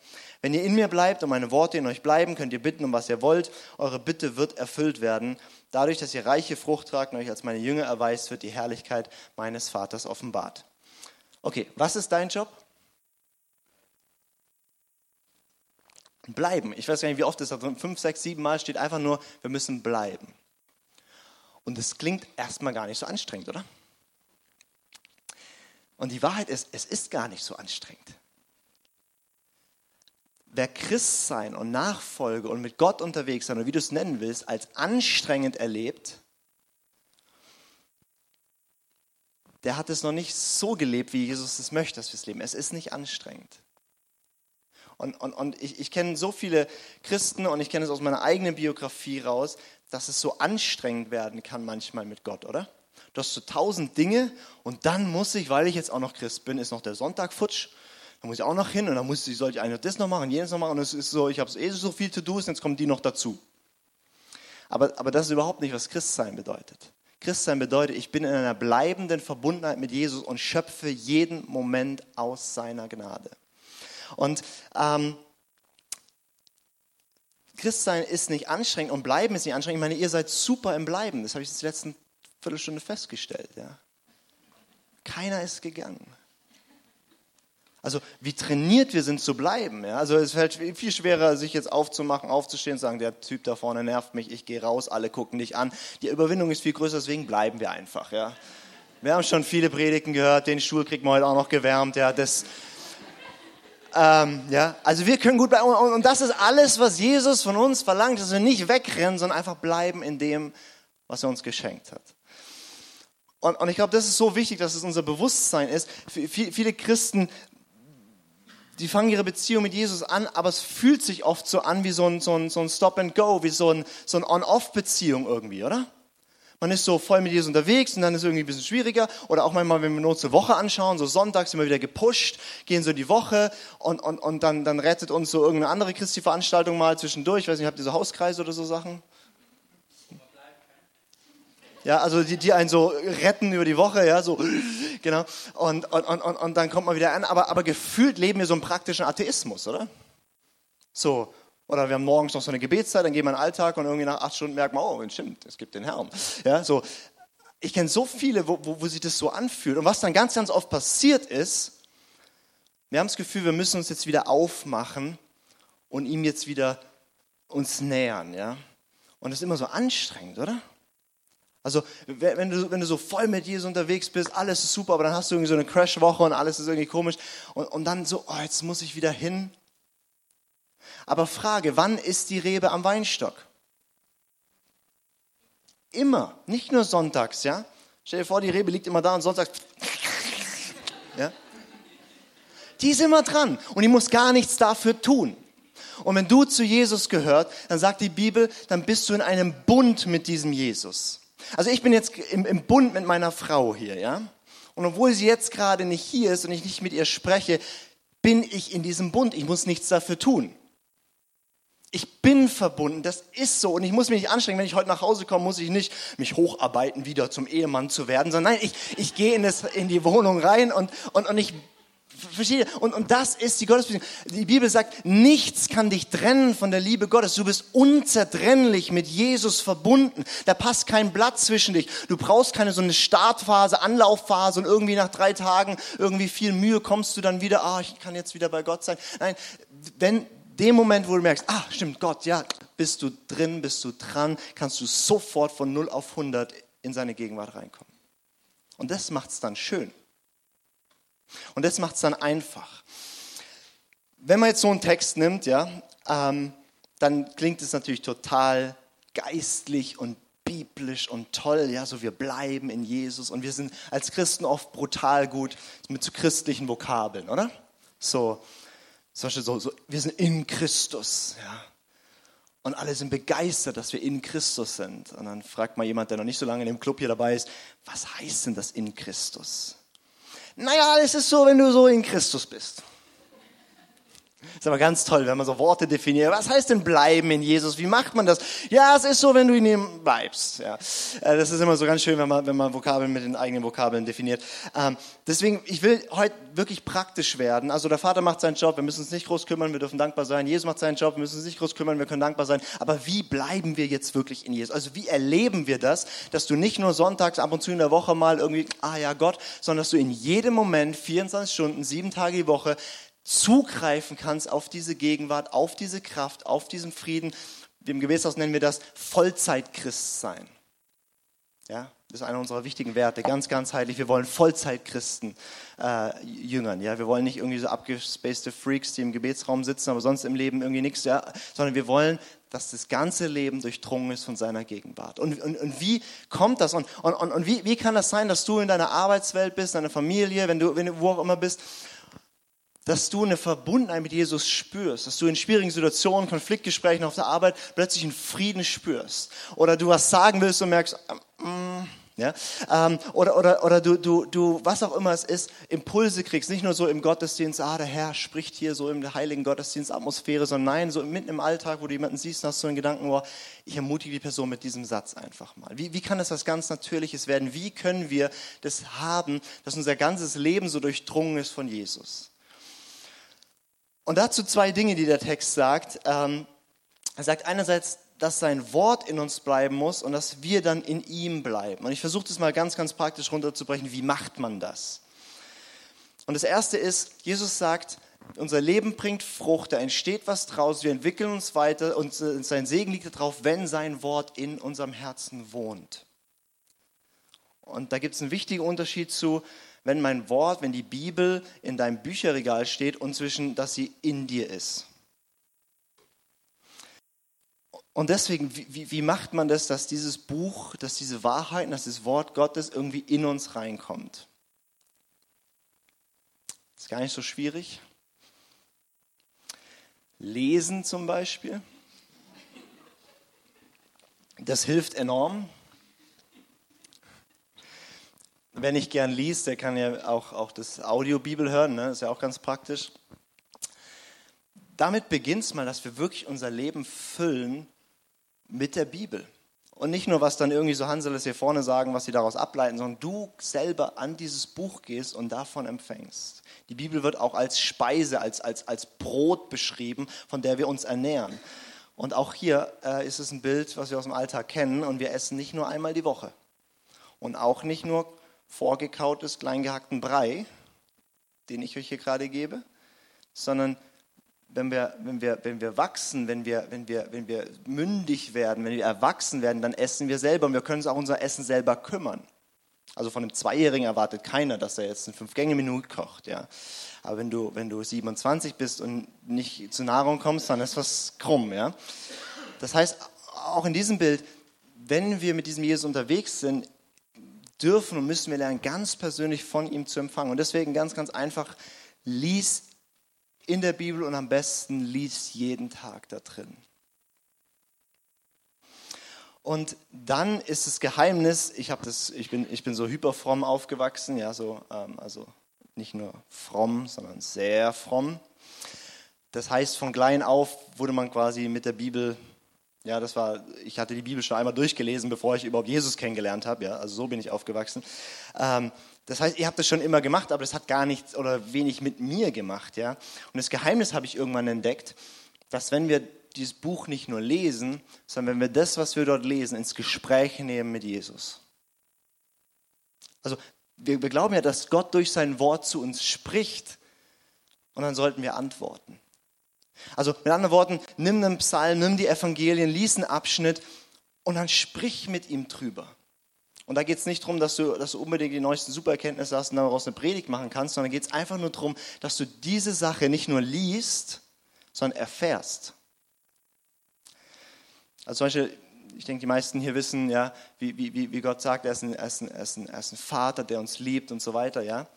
Wenn ihr in mir bleibt und meine Worte in euch bleiben, könnt ihr bitten, um was ihr wollt. Eure Bitte wird erfüllt werden. Dadurch, dass ihr reiche Frucht tragt und euch als meine Jünger erweist, wird die Herrlichkeit meines Vaters offenbart. Okay, was ist dein Job? Bleiben. Ich weiß gar nicht, wie oft es da fünf, sechs, sieben Mal steht einfach nur, wir müssen bleiben. Und das klingt erstmal gar nicht so anstrengend, oder? Und die Wahrheit ist, es ist gar nicht so anstrengend. Wer Christ sein und Nachfolge und mit Gott unterwegs sein, oder wie du es nennen willst, als anstrengend erlebt, der hat es noch nicht so gelebt, wie Jesus es möchte, dass wir es leben. Es ist nicht anstrengend. Und, und, und ich, ich kenne so viele Christen und ich kenne es aus meiner eigenen Biografie raus, dass es so anstrengend werden kann manchmal mit Gott, oder? Du hast so tausend Dinge und dann muss ich, weil ich jetzt auch noch Christ bin, ist noch der Sonntag futsch. Da muss ich auch noch hin und dann muss ich, soll ich eigentlich das noch machen, jenes noch machen und es ist so, ich habe eh so viel zu tun und jetzt kommen die noch dazu. Aber, aber das ist überhaupt nicht, was Christsein bedeutet. Christsein bedeutet, ich bin in einer bleibenden Verbundenheit mit Jesus und schöpfe jeden Moment aus seiner Gnade. Und ähm, Christsein ist nicht anstrengend und Bleiben ist nicht anstrengend. Ich meine, ihr seid super im Bleiben. Das habe ich jetzt die letzten Viertelstunde festgestellt. Ja. Keiner ist gegangen. Also wie trainiert wir sind zu bleiben. Ja? Also es fällt viel schwerer, sich jetzt aufzumachen, aufzustehen und sagen, der Typ da vorne nervt mich, ich gehe raus, alle gucken dich an. Die Überwindung ist viel größer, deswegen bleiben wir einfach. Ja? Wir haben schon viele Predigten gehört, den Stuhl kriegt man heute auch noch gewärmt. Ja? Das, ähm, ja? Also wir können gut bleiben. Und das ist alles, was Jesus von uns verlangt, dass wir nicht wegrennen, sondern einfach bleiben in dem, was er uns geschenkt hat. Und, und ich glaube, das ist so wichtig, dass es unser Bewusstsein ist. Viele Christen die fangen ihre Beziehung mit Jesus an, aber es fühlt sich oft so an wie so ein, so ein, so ein Stop and Go, wie so ein, so ein On-Off-Beziehung irgendwie, oder? Man ist so voll mit Jesus unterwegs und dann ist es irgendwie ein bisschen schwieriger. Oder auch manchmal, wenn wir nur zur Woche anschauen, so sonntags immer wieder gepusht, gehen so die Woche und, und, und dann, dann rettet uns so irgendeine andere Christi-Veranstaltung mal zwischendurch. Ich weiß nicht, habt ihr so Hauskreise oder so Sachen? Ja, also die, die einen so retten über die Woche, ja, so, genau. Und, und, und, und dann kommt man wieder an. Aber, aber gefühlt leben wir so einen praktischen Atheismus, oder? So, oder wir haben morgens noch so eine Gebetszeit, dann gehen wir in den Alltag und irgendwie nach acht Stunden merkt man, oh, stimmt, es gibt den Herrn. Ja, so. Ich kenne so viele, wo, wo, wo sich das so anfühlt. Und was dann ganz, ganz oft passiert ist, wir haben das Gefühl, wir müssen uns jetzt wieder aufmachen und ihm jetzt wieder uns nähern, ja. Und das ist immer so anstrengend, oder? Also wenn du, wenn du so voll mit Jesus unterwegs bist, alles ist super, aber dann hast du irgendwie so eine Crash-Woche und alles ist irgendwie komisch und, und dann so, oh, jetzt muss ich wieder hin. Aber Frage, wann ist die Rebe am Weinstock? Immer, nicht nur sonntags, ja? Stell dir vor, die Rebe liegt immer da und sonntags, <laughs> ja? Die ist immer dran und die muss gar nichts dafür tun. Und wenn du zu Jesus gehört, dann sagt die Bibel, dann bist du in einem Bund mit diesem Jesus. Also ich bin jetzt im, im Bund mit meiner Frau hier, ja. Und obwohl sie jetzt gerade nicht hier ist und ich nicht mit ihr spreche, bin ich in diesem Bund. Ich muss nichts dafür tun. Ich bin verbunden, das ist so. Und ich muss mich nicht anstrengen, wenn ich heute nach Hause komme, muss ich nicht mich hocharbeiten, wieder zum Ehemann zu werden, sondern nein, ich, ich gehe in, das, in die Wohnung rein und, und, und ich Versteht ihr? Und, und das ist die Gottesbeziehung. Die Bibel sagt, nichts kann dich trennen von der Liebe Gottes. Du bist unzertrennlich mit Jesus verbunden. Da passt kein Blatt zwischen dich. Du brauchst keine so eine Startphase, Anlaufphase und irgendwie nach drei Tagen irgendwie viel Mühe kommst du dann wieder, ah, ich kann jetzt wieder bei Gott sein. Nein, wenn dem Moment, wo du merkst, ah, stimmt, Gott, ja, bist du drin, bist du dran, kannst du sofort von 0 auf 100 in seine Gegenwart reinkommen. Und das macht es dann schön. Und das macht es dann einfach. Wenn man jetzt so einen Text nimmt, ja, ähm, dann klingt es natürlich total geistlich und biblisch und toll, ja, so wir bleiben in Jesus und wir sind als Christen oft brutal gut mit so christlichen Vokabeln, oder? So, zum Beispiel so, so wir sind in Christus, ja. Und alle sind begeistert, dass wir in Christus sind. Und dann fragt mal jemand, der noch nicht so lange in dem Club hier dabei ist, was heißt denn das in Christus? Naja, es ist so, wenn du so in Christus bist. Ist aber ganz toll, wenn man so Worte definiert. Was heißt denn bleiben in Jesus? Wie macht man das? Ja, es ist so, wenn du in ihm bleibst. Ja. Äh, das ist immer so ganz schön, wenn man, wenn man Vokabeln mit den eigenen Vokabeln definiert. Ähm, deswegen, ich will heute wirklich praktisch werden. Also der Vater macht seinen Job, wir müssen uns nicht groß kümmern, wir dürfen dankbar sein. Jesus macht seinen Job, wir müssen uns nicht groß kümmern, wir können dankbar sein. Aber wie bleiben wir jetzt wirklich in Jesus? Also wie erleben wir das, dass du nicht nur sonntags ab und zu in der Woche mal irgendwie, ah ja Gott, sondern dass du in jedem Moment, 24 Stunden, sieben Tage die Woche, zugreifen kannst auf diese Gegenwart, auf diese Kraft, auf diesen Frieden. Im Gebetshaus nennen wir das Vollzeitchristsein. Ja, das ist einer unserer wichtigen Werte, ganz, ganz heilig. Wir wollen Vollzeitchristen äh, jüngern. Ja, wir wollen nicht irgendwie so abgespacede Freaks, die im Gebetsraum sitzen, aber sonst im Leben irgendwie nichts, ja, sondern wir wollen, dass das ganze Leben durchdrungen ist von seiner Gegenwart. Und, und, und wie kommt das? Und, und, und wie, wie kann das sein, dass du in deiner Arbeitswelt bist, deiner Familie, wenn du, wenn du wo auch immer bist, dass du eine Verbundenheit mit Jesus spürst, dass du in schwierigen Situationen, Konfliktgesprächen auf der Arbeit plötzlich einen Frieden spürst. Oder du was sagen willst und merkst, ähm, Ja? Ähm, oder oder, oder du, du, du, was auch immer es ist, Impulse kriegst. Nicht nur so im Gottesdienst, ah, der Herr spricht hier so in der heiligen Gottesdienstatmosphäre, sondern nein, so mitten im Alltag, wo du jemanden siehst, hast du einen Gedanken, oh, ich ermutige die Person mit diesem Satz einfach mal. Wie, wie kann das was ganz Natürliches werden? Wie können wir das haben, dass unser ganzes Leben so durchdrungen ist von Jesus? Und dazu zwei Dinge, die der Text sagt. Ähm, er sagt einerseits, dass sein Wort in uns bleiben muss und dass wir dann in ihm bleiben. Und ich versuche das mal ganz, ganz praktisch runterzubrechen. Wie macht man das? Und das erste ist, Jesus sagt, unser Leben bringt Frucht, da entsteht was draus, wir entwickeln uns weiter und sein Segen liegt darauf, wenn sein Wort in unserem Herzen wohnt. Und da gibt es einen wichtigen Unterschied zu, wenn mein Wort, wenn die Bibel in deinem Bücherregal steht und zwischen, dass sie in dir ist. Und deswegen, wie, wie macht man das, dass dieses Buch, dass diese Wahrheiten, dass das Wort Gottes irgendwie in uns reinkommt? Ist gar nicht so schwierig. Lesen zum Beispiel. Das hilft enorm. Wer nicht gern liest, der kann ja auch, auch das Audiobibel hören, ne? ist ja auch ganz praktisch. Damit beginnt es mal, dass wir wirklich unser Leben füllen mit der Bibel. Und nicht nur, was dann irgendwie so Hanseles hier vorne sagen, was sie daraus ableiten, sondern du selber an dieses Buch gehst und davon empfängst. Die Bibel wird auch als Speise, als, als, als Brot beschrieben, von der wir uns ernähren. Und auch hier äh, ist es ein Bild, was wir aus dem Alltag kennen. Und wir essen nicht nur einmal die Woche. Und auch nicht nur vorgekautes, kleingehackten Brei, den ich euch hier gerade gebe, sondern wenn wir, wenn wir, wenn wir wachsen, wenn wir, wenn, wir, wenn wir mündig werden, wenn wir erwachsen werden, dann essen wir selber und wir können uns auch unser Essen selber kümmern. Also von einem Zweijährigen erwartet keiner, dass er jetzt ein Fünf-Gänge-Menü kocht. Ja. Aber wenn du, wenn du 27 bist und nicht zur Nahrung kommst, dann ist was krumm. Ja. Das heißt, auch in diesem Bild, wenn wir mit diesem Jesus unterwegs sind, dürfen und müssen wir lernen, ganz persönlich von ihm zu empfangen. Und deswegen ganz, ganz einfach, lies in der Bibel und am besten liest jeden Tag da drin. Und dann ist das Geheimnis, ich, das, ich, bin, ich bin so hyperfromm aufgewachsen, ja, so, ähm, also nicht nur fromm, sondern sehr fromm. Das heißt, von klein auf wurde man quasi mit der Bibel, ja, das war, ich hatte die Bibel schon einmal durchgelesen, bevor ich überhaupt Jesus kennengelernt habe, ja, also so bin ich aufgewachsen. Ähm, das heißt, ihr habt das schon immer gemacht, aber das hat gar nichts oder wenig mit mir gemacht. Ja? Und das Geheimnis habe ich irgendwann entdeckt, dass wenn wir dieses Buch nicht nur lesen, sondern wenn wir das, was wir dort lesen, ins Gespräch nehmen mit Jesus. Also wir, wir glauben ja, dass Gott durch sein Wort zu uns spricht und dann sollten wir antworten. Also mit anderen Worten, nimm einen Psalm, nimm die Evangelien, lies einen Abschnitt und dann sprich mit ihm drüber. Und da geht es nicht darum, dass du, dass du unbedingt die neuesten Supererkenntnisse hast und daraus eine Predigt machen kannst, sondern geht es einfach nur darum, dass du diese Sache nicht nur liest, sondern erfährst. Also zum Beispiel, ich denke, die meisten hier wissen, ja, wie, wie, wie Gott sagt, er ist, ein, er, ist ein, er, ist ein, er Vater, der uns liebt und so weiter, ja.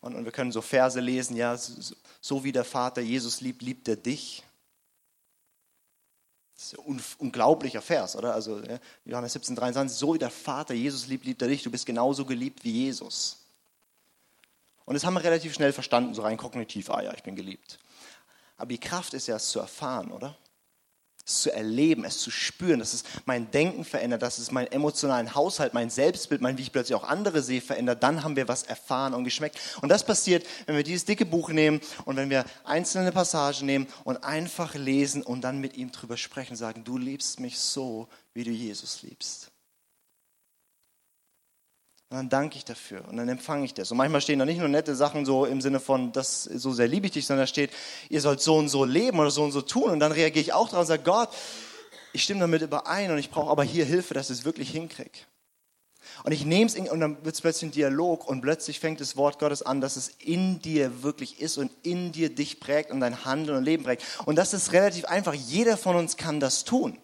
Und, und wir können so Verse lesen, ja, so, so wie der Vater Jesus liebt, liebt er dich. Das ist ein unglaublicher Vers, oder? Also Johannes 17, 23, so wie der Vater Jesus liebt, liebt er dich. Du bist genauso geliebt wie Jesus. Und das haben wir relativ schnell verstanden, so rein kognitiv, ah ja, ich bin geliebt. Aber die Kraft ist ja, es zu erfahren, oder? Es zu erleben, es zu spüren, dass es mein Denken verändert, dass es meinen emotionalen Haushalt, mein Selbstbild, mein, wie ich plötzlich auch andere sehe, verändert, dann haben wir was erfahren und geschmeckt. Und das passiert, wenn wir dieses dicke Buch nehmen und wenn wir einzelne Passagen nehmen und einfach lesen und dann mit ihm drüber sprechen, sagen, du liebst mich so, wie du Jesus liebst. Und dann danke ich dafür und dann empfange ich das. Und manchmal stehen da nicht nur nette Sachen so im Sinne von, das so sehr liebe ich dich, sondern da steht, ihr sollt so und so leben oder so und so tun. Und dann reagiere ich auch darauf und sage, Gott, ich stimme damit überein und ich brauche aber hier Hilfe, dass ich es wirklich hinkriege. Und ich nehme es und dann wird es plötzlich ein Dialog und plötzlich fängt das Wort Gottes an, dass es in dir wirklich ist und in dir dich prägt und dein Handeln und Leben prägt. Und das ist relativ einfach. Jeder von uns kann das tun.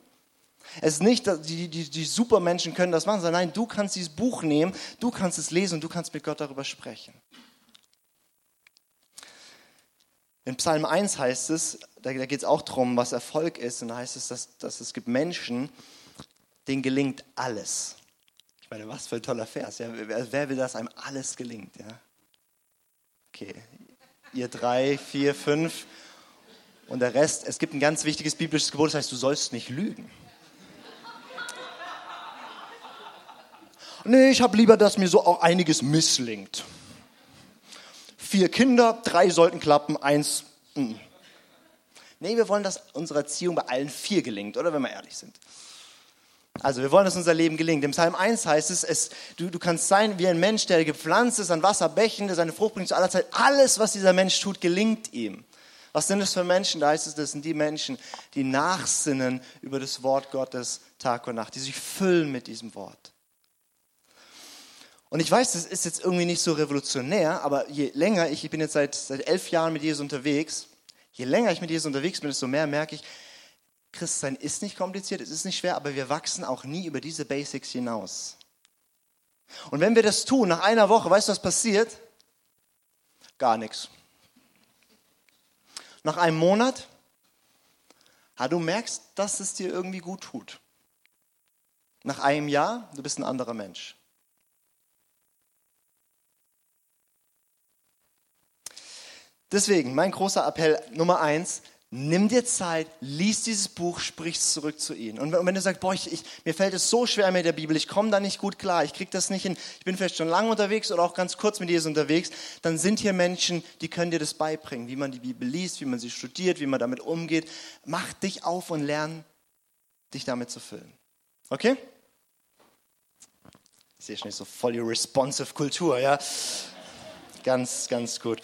Es ist nicht, die, die, die Supermenschen können das machen, sondern nein, du kannst dieses Buch nehmen, du kannst es lesen und du kannst mit Gott darüber sprechen. In Psalm 1 heißt es, da, da geht es auch darum, was Erfolg ist, und da heißt es, dass, dass es gibt Menschen, denen gelingt alles. meine, was für ein toller Vers. Ja? Wer, wer will, dass einem alles gelingt? Ja? Okay, ihr drei, vier, fünf und der Rest. Es gibt ein ganz wichtiges biblisches Gebot, das heißt, du sollst nicht lügen. Nee, ich habe lieber, dass mir so auch einiges misslingt. Vier Kinder, drei sollten klappen, eins. Mm. Nee, wir wollen, dass unsere Erziehung bei allen vier gelingt, oder wenn wir ehrlich sind. Also wir wollen, dass unser Leben gelingt. Im Psalm 1 heißt es, es du, du kannst sein wie ein Mensch, der gepflanzt ist an Wasserbächen, der seine Frucht bringt zu aller Zeit. Alles, was dieser Mensch tut, gelingt ihm. Was sind das für Menschen? Da heißt es, das sind die Menschen, die nachsinnen über das Wort Gottes Tag und Nacht, die sich füllen mit diesem Wort. Und ich weiß, das ist jetzt irgendwie nicht so revolutionär, aber je länger ich, ich bin jetzt seit, seit elf Jahren mit Jesus unterwegs, je länger ich mit Jesus unterwegs bin, desto mehr merke ich, Christsein ist nicht kompliziert, es ist nicht schwer, aber wir wachsen auch nie über diese Basics hinaus. Und wenn wir das tun, nach einer Woche, weißt du, was passiert? Gar nichts. Nach einem Monat, ah, du merkst, dass es dir irgendwie gut tut. Nach einem Jahr, du bist ein anderer Mensch. Deswegen mein großer Appell Nummer eins, nimm dir Zeit, lies dieses Buch, sprich zurück zu ihnen. Und wenn du sagst, boah, ich, ich, mir fällt es so schwer mit der Bibel, ich komme da nicht gut klar, ich kriege das nicht hin, ich bin vielleicht schon lange unterwegs oder auch ganz kurz mit Jesus unterwegs, dann sind hier Menschen, die können dir das beibringen, wie man die Bibel liest, wie man sie studiert, wie man damit umgeht. Mach dich auf und lern, dich damit zu füllen. Okay? Ich sehe schon nicht so voll die responsive Kultur, ja? Ganz, ganz gut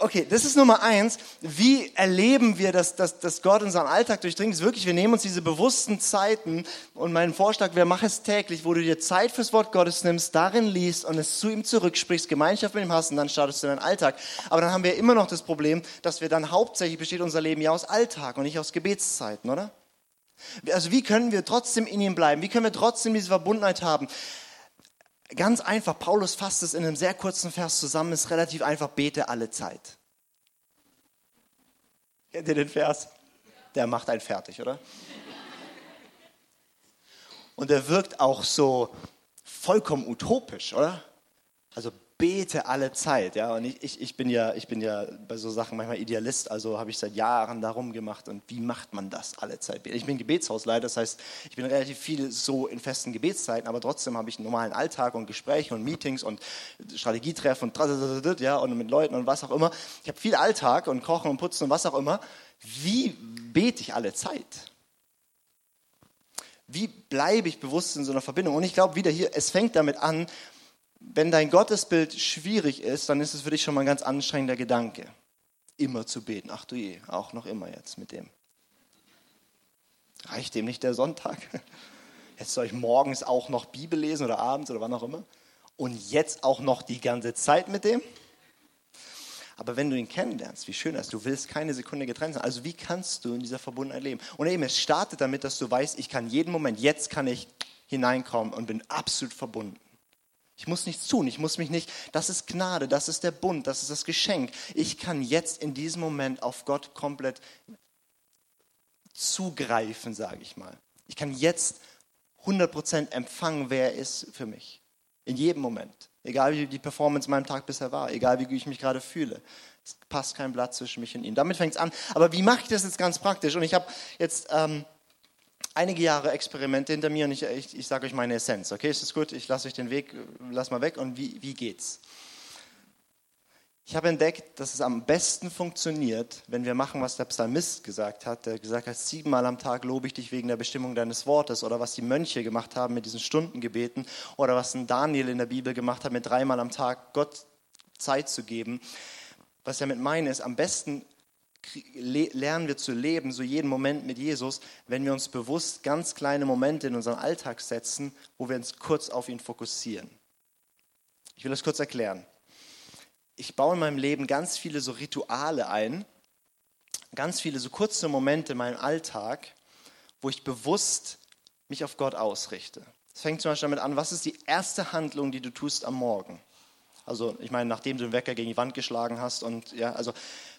okay, das ist Nummer eins. Wie erleben wir, dass, dass, dass Gott unseren Alltag durchdringt? Ist wirklich, wir nehmen uns diese bewussten Zeiten und mein Vorschlag wäre, mach es täglich, wo du dir Zeit fürs Wort Gottes nimmst, darin liest und es zu ihm zurücksprichst, Gemeinschaft mit ihm hast und dann startest du deinen Alltag. Aber dann haben wir immer noch das Problem, dass wir dann hauptsächlich besteht unser Leben ja aus Alltag und nicht aus Gebetszeiten, oder? Also wie können wir trotzdem in ihm bleiben? Wie können wir trotzdem diese Verbundenheit haben? Ganz einfach, Paulus fasst es in einem sehr kurzen Vers zusammen, ist relativ einfach, bete alle Zeit. Kennt ihr den Vers? Der macht einen fertig, oder? Und er wirkt auch so vollkommen utopisch, oder? Also bete alle Zeit. Ja? Und ich, ich, ich, bin ja, ich bin ja bei so Sachen manchmal Idealist, also habe ich seit Jahren darum gemacht. Und wie macht man das alle Zeit? Ich bin Gebetshausleiter, das heißt, ich bin relativ viel so in festen Gebetszeiten, aber trotzdem habe ich einen normalen Alltag und Gespräche und Meetings und Strategietreffen und, ja, und mit Leuten und was auch immer. Ich habe viel Alltag und Kochen und Putzen und was auch immer. Wie bete ich alle Zeit? Wie bleibe ich bewusst in so einer Verbindung? Und ich glaube wieder hier, es fängt damit an, wenn dein Gottesbild schwierig ist, dann ist es für dich schon mal ein ganz anstrengender Gedanke, immer zu beten. Ach du je, auch noch immer jetzt mit dem. Reicht dem nicht der Sonntag? <laughs> Jetzt soll ich morgens auch noch Bibel lesen oder abends oder wann auch immer? Und jetzt auch noch die ganze Zeit mit dem? Aber wenn du ihn kennenlernst, wie schön das du willst keine Sekunde getrennt sein. Also wie kannst du in dieser Verbundenheit leben? Und eben, es startet damit, dass du weißt, ich kann jeden Moment, jetzt kann ich hineinkommen und bin absolut verbunden. Ich muss nichts tun, ich muss mich nicht, das ist Gnade, das ist der Bund, das ist das Geschenk. Ich kann jetzt in diesem Moment auf Gott komplett zugreifen, sage ich mal. Ich kann jetzt 100% empfangen, wer er ist für mich. In jedem Moment. Egal wie die Performance meinem Tag bisher war, egal wie ich mich gerade fühle. Es passt kein Blatt zwischen mich und ihm. Damit fängt es an. Aber wie mache ich das jetzt ganz praktisch? Und ich habe jetzt ähm, einige Jahre Experimente hinter mir und ich, ich, ich sage euch meine Essenz. Okay, ist das gut? Ich lasse euch den Weg, lass mal weg. Und wie, wie geht's? Ich habe entdeckt, dass es am besten funktioniert, wenn wir machen, was der Psalmist gesagt hat. Der gesagt hat, siebenmal am Tag lobe ich dich wegen der Bestimmung deines Wortes. Oder was die Mönche gemacht haben mit diesen Stundengebeten. Oder was ein Daniel in der Bibel gemacht hat, mit dreimal am Tag Gott Zeit zu geben. Was ich damit meine, ist, am besten lernen wir zu leben, so jeden Moment mit Jesus, wenn wir uns bewusst ganz kleine Momente in unseren Alltag setzen, wo wir uns kurz auf ihn fokussieren. Ich will das kurz erklären. Ich baue in meinem Leben ganz viele so Rituale ein, ganz viele so kurze Momente in meinem Alltag, wo ich bewusst mich auf Gott ausrichte. Es fängt zum Beispiel damit an, was ist die erste Handlung, die du tust am Morgen? Also ich meine, nachdem du den Wecker gegen die Wand geschlagen hast und ja, also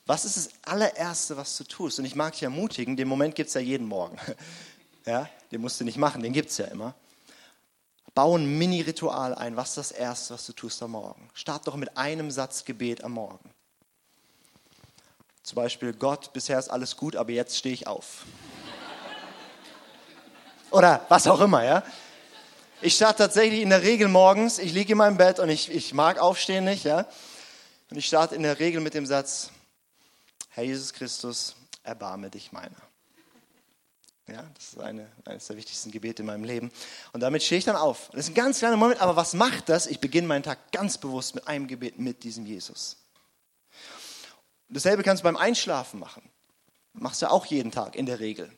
was ist das allererste, was du tust? Und ich mag dich ermutigen, den Moment gibt es ja jeden Morgen. <laughs> Ja, den musst du nicht machen, den gibt es ja immer. Bau ein Mini-Ritual ein. Was ist das Erste, was du tust am Morgen? Start doch mit einem Satz Gebet am Morgen. Zum Beispiel, Gott, bisher ist alles gut, aber jetzt stehe ich auf. <laughs> Oder was auch immer, ja. Ich starte tatsächlich in der Regel morgens, ich liege in meinem Bett und ich, ich mag aufstehen nicht, ja. Und ich starte in der Regel mit dem Satz, Herr Jesus Christus, erbarme dich meiner. Ja, das ist eine, eines der wichtigsten Gebete in meinem Leben. Und damit stehe ich dann auf. Das ist ein ganz kleiner Moment, aber was macht das? Ich beginne meinen Tag ganz bewusst mit einem Gebet mit diesem Jesus. Dasselbe kannst du beim Einschlafen machen. Machst du auch jeden Tag in der Regel.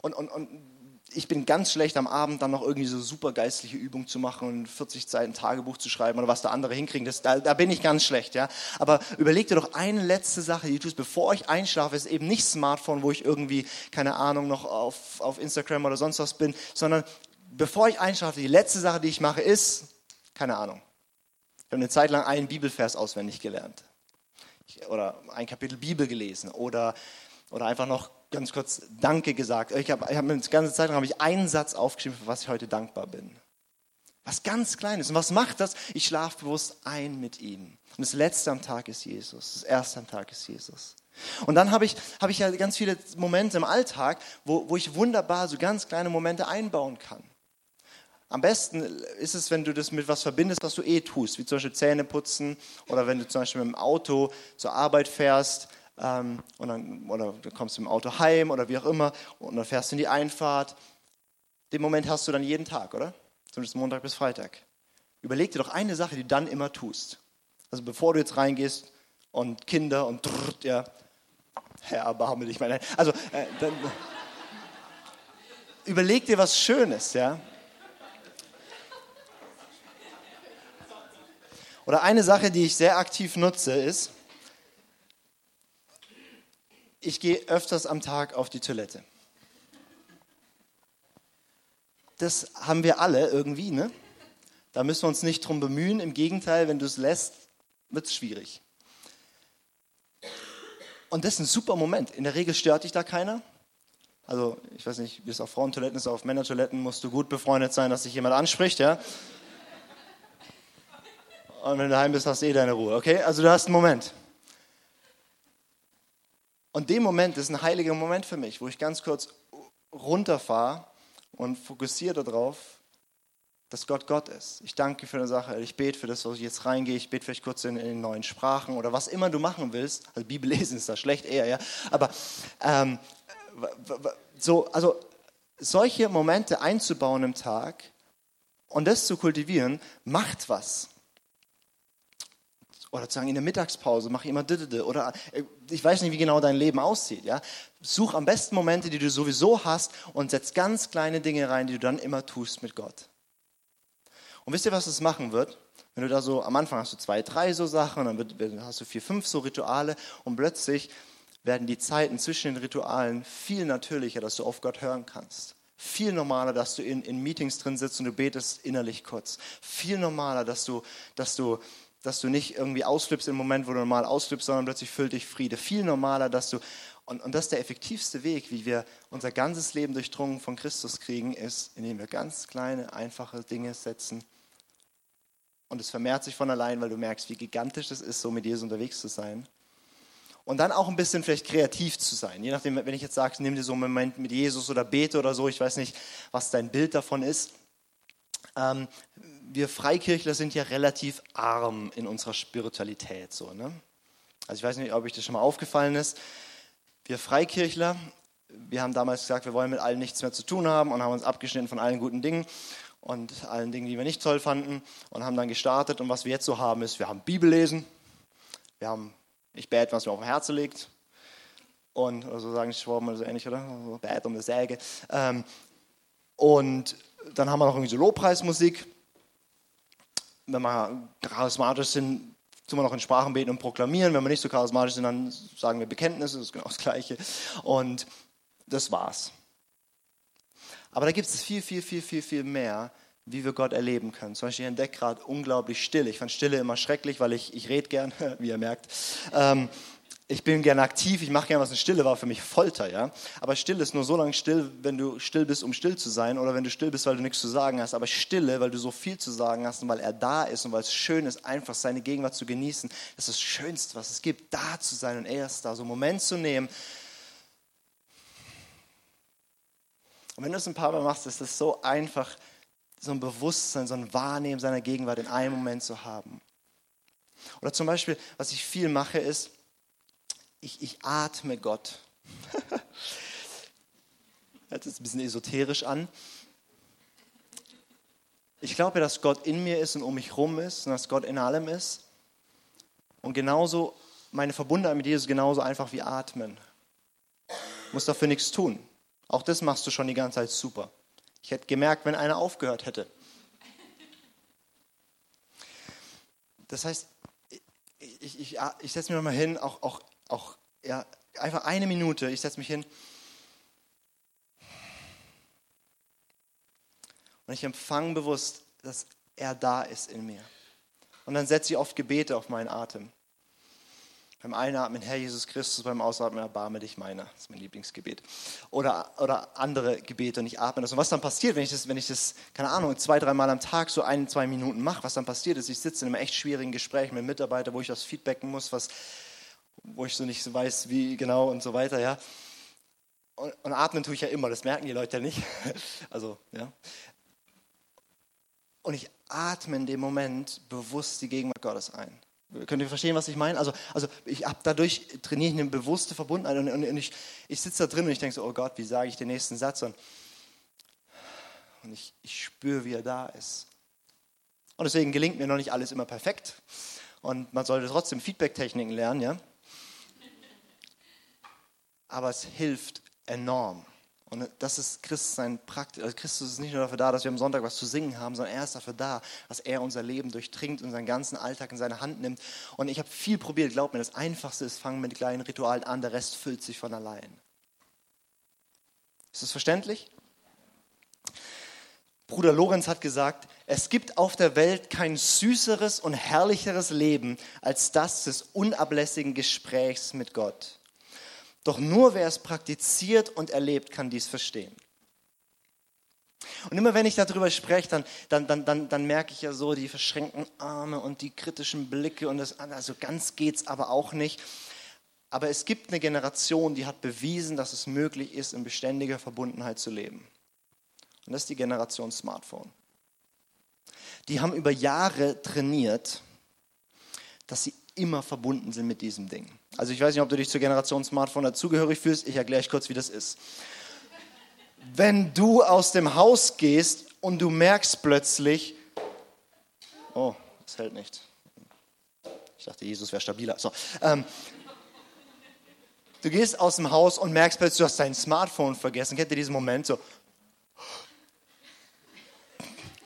Und, und, und ich bin ganz schlecht am Abend dann noch irgendwie so super geistliche Übungen zu machen und 40 Seiten Tagebuch zu schreiben oder was da andere hinkriegen. Das, da, da bin ich ganz schlecht, ja. Aber überleg dir doch eine letzte Sache, die du tust, bevor ich einschlafe, ist eben nicht Smartphone, wo ich irgendwie, keine Ahnung, noch auf, auf Instagram oder sonst was bin, sondern bevor ich einschlafe, die letzte Sache, die ich mache, ist, keine Ahnung. Ich habe eine Zeit lang einen Bibelvers auswendig gelernt oder ein Kapitel Bibel gelesen oder, oder einfach noch ganz kurz Danke gesagt. Ich habe hab, die ganze Zeit habe ich einen Satz aufgeschrieben, für was ich heute dankbar bin. Was ganz Kleines. Und was macht das? Ich schlafe bewusst ein mit ihm. Und das Letzte am Tag ist Jesus. Das Erste am Tag ist Jesus. Und dann habe ich, habe ich ja ganz viele Momente im Alltag, wo, wo ich wunderbar so ganz kleine Momente einbauen kann. Am besten ist es, wenn du das mit was verbindest, was du eh tust, wie zum Beispiel Zähne putzen oder wenn du zum Beispiel mit dem Auto zur Arbeit fährst ähm, und dann, oder du kommst dem Auto heim oder wie auch immer und dann fährst du in die Einfahrt. Den Moment hast du dann jeden Tag, oder? Zumindest Montag bis Freitag. Überleg dir doch eine Sache, die du dann immer tust. Also bevor du jetzt reingehst und Kinder und drrrt, ja, Herr, erbarme dich, meine. Also, äh, dann, überleg dir was Schönes, ja. Oder eine Sache, die ich sehr aktiv nutze, ist, ich gehe öfters am Tag auf die Toilette. Das haben wir alle irgendwie, ne? Da müssen wir uns nicht drum bemühen. Im Gegenteil, wenn du es lässt, wird es schwierig. Und das ist ein super Moment. In der Regel stört dich da keiner. Also, ich weiß nicht, wie es auf Frauentoiletten ist, auf Männertoiletten musst du gut befreundet sein, dass sich jemand anspricht, ja? Und wenn du daheim bist, hast du eh deine Ruhe, okay? Also du hast einen Moment. Und der Moment ist ein heiliger Moment für mich, wo ich ganz kurz runterfahre und fokussiere darauf, dass Gott Gott ist. Ich danke für eine Sache, ich bete für das, wo ich jetzt reingehe, ich bete vielleicht kurz in, in neuen Sprachen oder was immer du machen willst. Also Bibel <laughs> lesen ist da schlecht eher, ja. Aber ähm, so, also solche Momente einzubauen im Tag und das zu kultivieren, macht was. Oder zu sagen, in der Mittagspause mache ich immer didede. Oder äh, ich weiß nicht, wie genau dein Leben aussieht. Ja? Such am besten Momente, die du sowieso hast und setz ganz kleine Dinge rein, die du dann immer tust mit Gott. Und wisst ihr, was es machen wird? Wenn du da so, am Anfang hast du zwei, drei so Sachen, dann wird, hast du vier, fünf so Rituale und plötzlich werden die Zeiten zwischen den Ritualen viel natürlicher, dass du auf Gott hören kannst. Viel normaler, dass du in, in Meetings drin sitzt und du betest innerlich kurz. Viel normaler, dass du, dass du dass du nicht irgendwie ausflippst im Moment, wo du normal ausflippst, sondern plötzlich füllt dich Friede. Viel normaler, dass du, und, und das ist der effektivste Weg, wie wir unser ganzes Leben durchdrungen von Christus kriegen, ist, indem wir ganz kleine, einfache Dinge setzen. Und es vermehrt sich von allein, weil du merkst, wie gigantisch es ist, so mit Jesus unterwegs zu sein. Und dann auch ein bisschen vielleicht kreativ zu sein. Je nachdem, wenn ich jetzt sage, nimm dir so einen Moment mit Jesus oder bete oder so, ich weiß nicht, was dein Bild davon ist. Ähm, wir Freikirchler sind ja relativ arm in unserer Spiritualität. So, ne? Also ich weiß nicht, ob euch das schon mal aufgefallen ist. Wir Freikirchler, wir haben damals gesagt, wir wollen mit allen nichts mehr zu tun haben und haben uns abgeschnitten von allen guten Dingen und allen Dingen, die wir nicht toll fanden und haben dann gestartet. Und was wir jetzt so haben, ist, wir haben Bibel lesen, wir haben, ich bete, was mir auf dem Herzen liegt und, so sagen die Schwaben oder so ähnlich, oder? Bät um eine Säge. Ähm, und dann haben wir noch irgendwie so Lobpreismusik wenn wir charismatisch sind, tun wir noch in Sprachen beten und proklamieren. Wenn wir nicht so charismatisch sind, dann sagen wir Bekenntnisse, das ist genau das Gleiche. Und das war's. Aber da gibt es viel, viel, viel, viel, viel mehr, wie wir Gott erleben können. Zum Beispiel, ich entdecke gerade unglaublich Stille. Ich fand Stille immer schrecklich, weil ich, ich rede gern, <laughs> wie ihr merkt. Ähm, ich bin gerne aktiv, ich mache gerne was in Stille, war für mich Folter, ja. Aber Stille ist nur so lange still, wenn du still bist, um still zu sein, oder wenn du still bist, weil du nichts zu sagen hast. Aber Stille, weil du so viel zu sagen hast und weil er da ist und weil es schön ist, einfach seine Gegenwart zu genießen, das ist das Schönste, was es gibt, da zu sein und er ist da, so einen Moment zu nehmen. Und wenn du es ein paar Mal machst, ist es so einfach, so ein Bewusstsein, so ein Wahrnehmen seiner Gegenwart in einem Moment zu haben. Oder zum Beispiel, was ich viel mache, ist, ich, ich atme Gott. <laughs> Hört sich ein bisschen esoterisch an. Ich glaube, dass Gott in mir ist und um mich herum ist und dass Gott in allem ist. Und genauso, meine Verbundenheit mit Jesus genauso einfach wie atmen. Ich muss dafür nichts tun. Auch das machst du schon die ganze Zeit super. Ich hätte gemerkt, wenn einer aufgehört hätte. Das heißt, ich, ich, ich, ich setze mich nochmal hin, auch, auch auch ja, einfach eine Minute, ich setze mich hin und ich empfange bewusst, dass er da ist in mir. Und dann setze ich oft Gebete auf meinen Atem. Beim Einatmen, Herr Jesus Christus, beim Ausatmen, erbarme dich meiner. Das ist mein Lieblingsgebet. Oder, oder andere Gebete und ich atme das. Und was dann passiert, wenn ich das, wenn ich das, keine Ahnung, zwei, dreimal am Tag so ein, zwei Minuten mache, was dann passiert ist, ich sitze in einem echt schwierigen Gespräch mit einem Mitarbeiter, wo ich das feedbacken muss, was wo ich so nicht so weiß, wie genau und so weiter, ja. Und, und atmen tue ich ja immer, das merken die Leute ja nicht. <laughs> Also, ja. Und ich atme in dem Moment bewusst die Gegenwart Gottes ein. Könnt ihr verstehen, was ich meine? Also, also ich habe dadurch trainiere ich eine bewusste Verbundenheit und, und, und ich, ich sitze da drin und ich denke so, oh Gott, wie sage ich den nächsten Satz? Und, und ich, ich spüre, wie er da ist. Und deswegen gelingt mir noch nicht alles immer perfekt. Und man sollte trotzdem Feedback-Techniken lernen, ja aber es hilft enorm. Und das ist Christsein praktisch. Also Christus ist nicht nur dafür da, dass wir am Sonntag was zu singen haben, sondern er ist dafür da, dass er unser Leben durchdringt und seinen ganzen Alltag in seine Hand nimmt. Und ich habe viel probiert. Glaub mir, das Einfachste ist, fangen mit kleinen Ritualen an, der Rest füllt sich von allein. Ist das verständlich? Bruder Lorenz hat gesagt, es gibt auf der Welt kein süßeres und herrlicheres Leben als das des unablässigen Gesprächs mit Gott. Doch nur wer es praktiziert und erlebt, kann dies verstehen. Und immer wenn ich darüber spreche, dann, dann, dann, dann, dann merke ich ja so die verschränkten Arme und die kritischen Blicke und das, also ganz geht's aber auch nicht. Aber es gibt eine Generation, die hat bewiesen, dass es möglich ist, in beständiger Verbundenheit zu leben. Und das ist die Generation Smartphone. Die haben über Jahre trainiert, dass sie immer verbunden sind mit diesem Ding. Also ich weiß nicht, ob du dich zur Generation Smartphone dazugehörig fühlst. Ich erkläre euch kurz, wie das ist. Wenn du aus dem Haus gehst und du merkst plötzlich, oh, das hält nicht. Ich dachte, Jesus wäre stabiler. So, ähm, du gehst aus dem Haus und merkst plötzlich, du hast dein Smartphone vergessen. Kennt ihr diesen Moment so?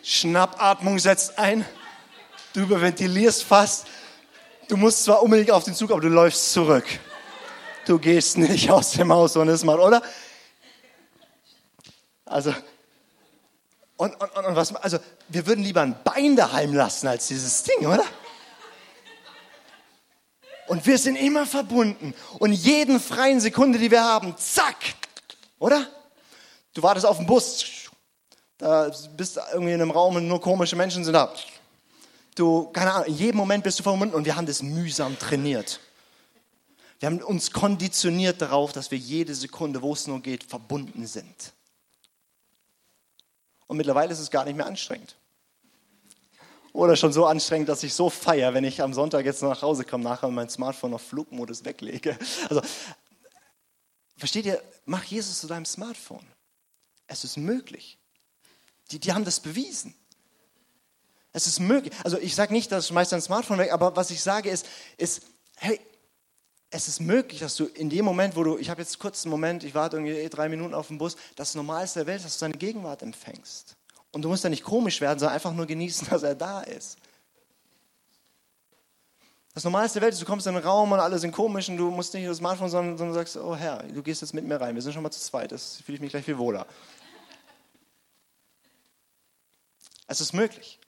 Schnappatmung setzt ein. Du überventilierst fast. Du musst zwar unbedingt auf den Zug, aber du läufst zurück. Du gehst nicht <laughs> aus dem Haus und es mal, oder? Also, und, und, und was, also, wir würden lieber ein Bein daheim lassen als dieses Ding, oder? Und wir sind immer verbunden. Und jeden freien Sekunde, die wir haben, zack, oder? Du wartest auf den Bus, da bist du irgendwie in einem Raum und nur komische Menschen sind da. Du, keine Ahnung, in jedem Moment bist du verbunden und wir haben das mühsam trainiert. Wir haben uns konditioniert darauf, dass wir jede Sekunde, wo es nur geht, verbunden sind. Und mittlerweile ist es gar nicht mehr anstrengend. Oder schon so anstrengend, dass ich so feiere, wenn ich am Sonntag jetzt nach Hause komme, nachher mein Smartphone auf Flugmodus weglege. Also, versteht ihr, mach Jesus zu deinem Smartphone. Es ist möglich. Die, die haben das bewiesen. Es ist möglich. Also ich sage nicht, dass schmeißt dein Smartphone weg, aber was ich sage ist, ist, hey, es ist möglich, dass du in dem Moment, wo du, ich habe jetzt kurz einen Moment, ich warte irgendwie drei Minuten auf den Bus, das Normalste der Welt, dass du seine Gegenwart empfängst. Und du musst ja nicht komisch werden, sondern einfach nur genießen, <laughs> dass er da ist. Das Normalste der Welt ist, du kommst in den Raum und alle sind komisch und du musst nicht das Smartphone, sondern, sondern sagst, oh Herr, du gehst jetzt mit mir rein, wir sind schon mal zu zweit, das fühle ich mich gleich viel wohler. Es ist möglich.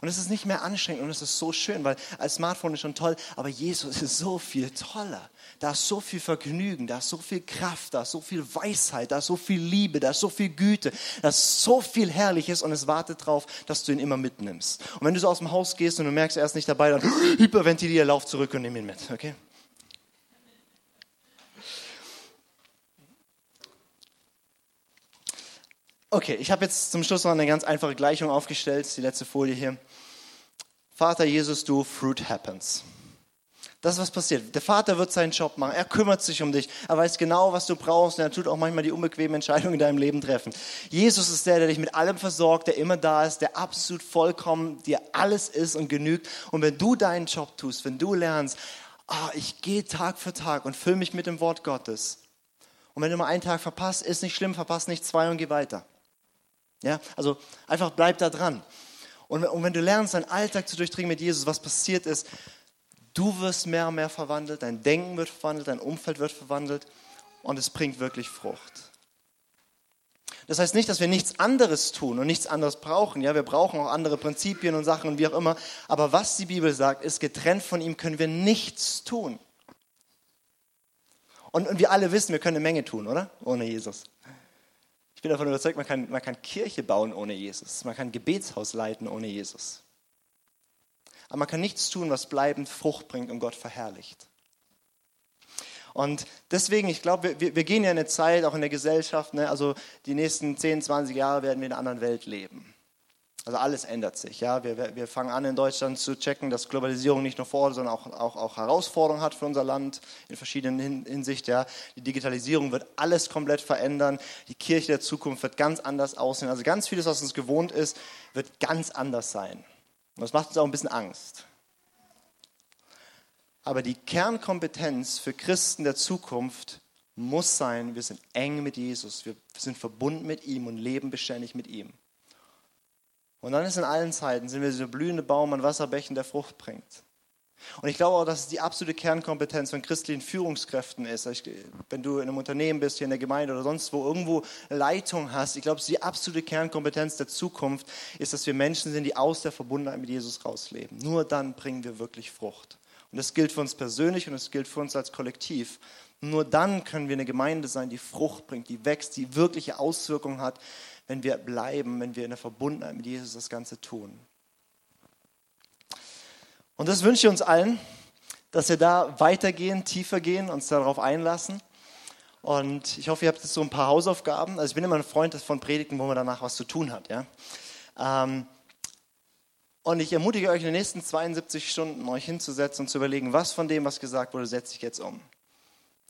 Und es ist nicht mehr anstrengend und es ist so schön, weil als Smartphone ist schon toll, aber Jesus ist so viel toller. Da ist so viel Vergnügen, da ist so viel Kraft, da ist so viel Weisheit, da ist so viel Liebe, da ist so viel Güte, da ist so viel Herrliches und es wartet darauf, dass du ihn immer mitnimmst. Und wenn du so aus dem Haus gehst und du merkst, er ist nicht dabei, dann <gasps> hyperventilier, lauf zurück und nimm ihn mit, okay? Okay, ich habe jetzt zum Schluss noch eine ganz einfache Gleichung aufgestellt, die letzte Folie hier. Vater Jesus, du, fruit happens. Das ist was passiert. Der Vater wird seinen Job machen. Er kümmert sich um dich. Er weiß genau, was du brauchst. Und er tut auch manchmal die unbequemen Entscheidungen in deinem Leben treffen. Jesus ist der, der dich mit allem versorgt, der immer da ist, der absolut vollkommen dir alles ist und genügt. Und wenn du deinen Job tust, wenn du lernst, ah, ich gehe Tag für Tag und fülle mich mit dem Wort Gottes. Und wenn du mal einen Tag verpasst, ist nicht schlimm, verpasst nicht zwei und geh weiter. Ja, also einfach bleib da dran. Und, und wenn du lernst, deinen Alltag zu durchdringen mit Jesus, was passiert ist, du wirst mehr und mehr verwandelt, dein Denken wird verwandelt, dein Umfeld wird verwandelt und es bringt wirklich Frucht. Das heißt nicht, dass wir nichts anderes tun und nichts anderes brauchen. Ja, wir brauchen auch andere Prinzipien und Sachen und wie auch immer. Aber was die Bibel sagt, ist, getrennt von ihm können wir nichts tun. Und, und wir alle wissen, wir können eine Menge tun, oder? Ohne Jesus. Ich bin davon überzeugt, man kann, man kann Kirche bauen ohne Jesus. Man kann Gebetshaus leiten ohne Jesus. Aber man kann nichts tun, was bleibend Frucht bringt und Gott verherrlicht. Und deswegen, ich glaube, wir, wir gehen ja in eine Zeit, auch in der Gesellschaft, ne, also die nächsten 10, 20 Jahre werden wir in einer anderen Welt leben. Also alles ändert sich. Ja? Wir, wir fangen an in Deutschland zu checken, dass Globalisierung nicht nur Vor-, sondern auch, auch, auch Herausforderungen hat für unser Land in verschiedenen Hinsichten. Ja? Die Digitalisierung wird alles komplett verändern. Die Kirche der Zukunft wird ganz anders aussehen. Also ganz vieles, was uns gewohnt ist, wird ganz anders sein. Und das macht uns auch ein bisschen Angst. Aber die Kernkompetenz für Christen der Zukunft muss sein, wir sind eng mit Jesus, wir sind verbunden mit ihm und leben beständig mit ihm. Und dann ist in allen Zeiten, sind wir dieser blühende Baum an Wasserbächen, der Frucht bringt. Und ich glaube auch, dass es die absolute Kernkompetenz von christlichen Führungskräften ist. wenn du in einem Unternehmen bist, hier in der Gemeinde oder sonst wo irgendwo Leitung hast, ich glaube, die absolute Kernkompetenz der Zukunft ist, dass wir Menschen sind, die aus der Verbundenheit mit Jesus rausleben. Nur dann bringen wir wirklich Frucht. Und das gilt für uns persönlich und das gilt für uns als Kollektiv. Nur dann können wir eine Gemeinde sein, die Frucht bringt, die wächst, die wirkliche Auswirkungen hat wenn wir bleiben, wenn wir in der Verbundenheit mit Jesus das Ganze tun. Und das wünsche ich uns allen, dass wir da weitergehen, tiefer gehen, uns darauf einlassen. Und ich hoffe, ihr habt jetzt so ein paar Hausaufgaben. Also ich bin immer ein Freund von Predigten, wo man danach was zu tun hat. Ja? Ähm, und ich ermutige euch in den nächsten 72 Stunden, euch hinzusetzen und zu überlegen, was von dem, was gesagt wurde, setze ich jetzt um.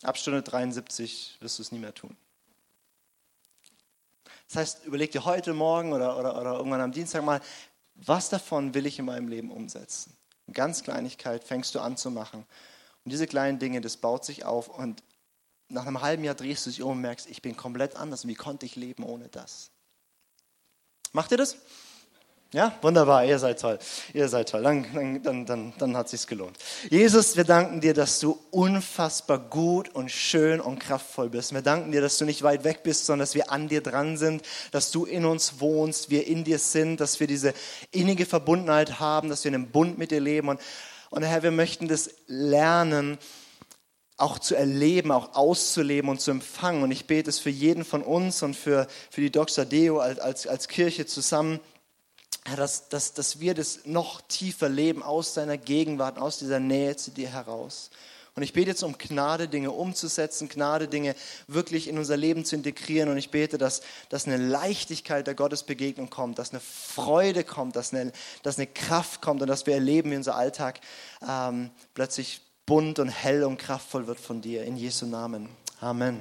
Ab Stunde 73 wirst du es nie mehr tun. Das heißt, überleg dir heute Morgen oder, oder, oder irgendwann am Dienstag mal, was davon will ich in meinem Leben umsetzen? Eine ganz Kleinigkeit fängst du an zu machen. Und diese kleinen Dinge, das baut sich auf und nach einem halben Jahr drehst du dich um und merkst, ich bin komplett anders. Und wie konnte ich leben ohne das? Macht ihr das? Ja, wunderbar, ihr seid toll. Ihr seid toll, dann, dann, dann, dann hat es sich gelohnt. Jesus, wir danken dir, dass du unfassbar gut und schön und kraftvoll bist. Wir danken dir, dass du nicht weit weg bist, sondern dass wir an dir dran sind, dass du in uns wohnst, wir in dir sind, dass wir diese innige Verbundenheit haben, dass wir in einem Bund mit dir leben. Und, und Herr, wir möchten das lernen, auch zu erleben, auch auszuleben und zu empfangen. Und ich bete es für jeden von uns und für, für die Dr. Deo als, als, als Kirche zusammen Herr, dass, dass, dass wir das noch tiefer leben aus deiner Gegenwart, aus dieser Nähe zu dir heraus. Und ich bete jetzt um Gnade, Dinge umzusetzen, Gnade, Dinge wirklich in unser Leben zu integrieren. Und ich bete, dass, dass eine Leichtigkeit der Gottesbegegnung kommt, dass eine Freude kommt, dass eine, dass eine Kraft kommt und dass wir erleben, wie unser Alltag ähm, plötzlich bunt und hell und kraftvoll wird von dir. In Jesu Namen. Amen.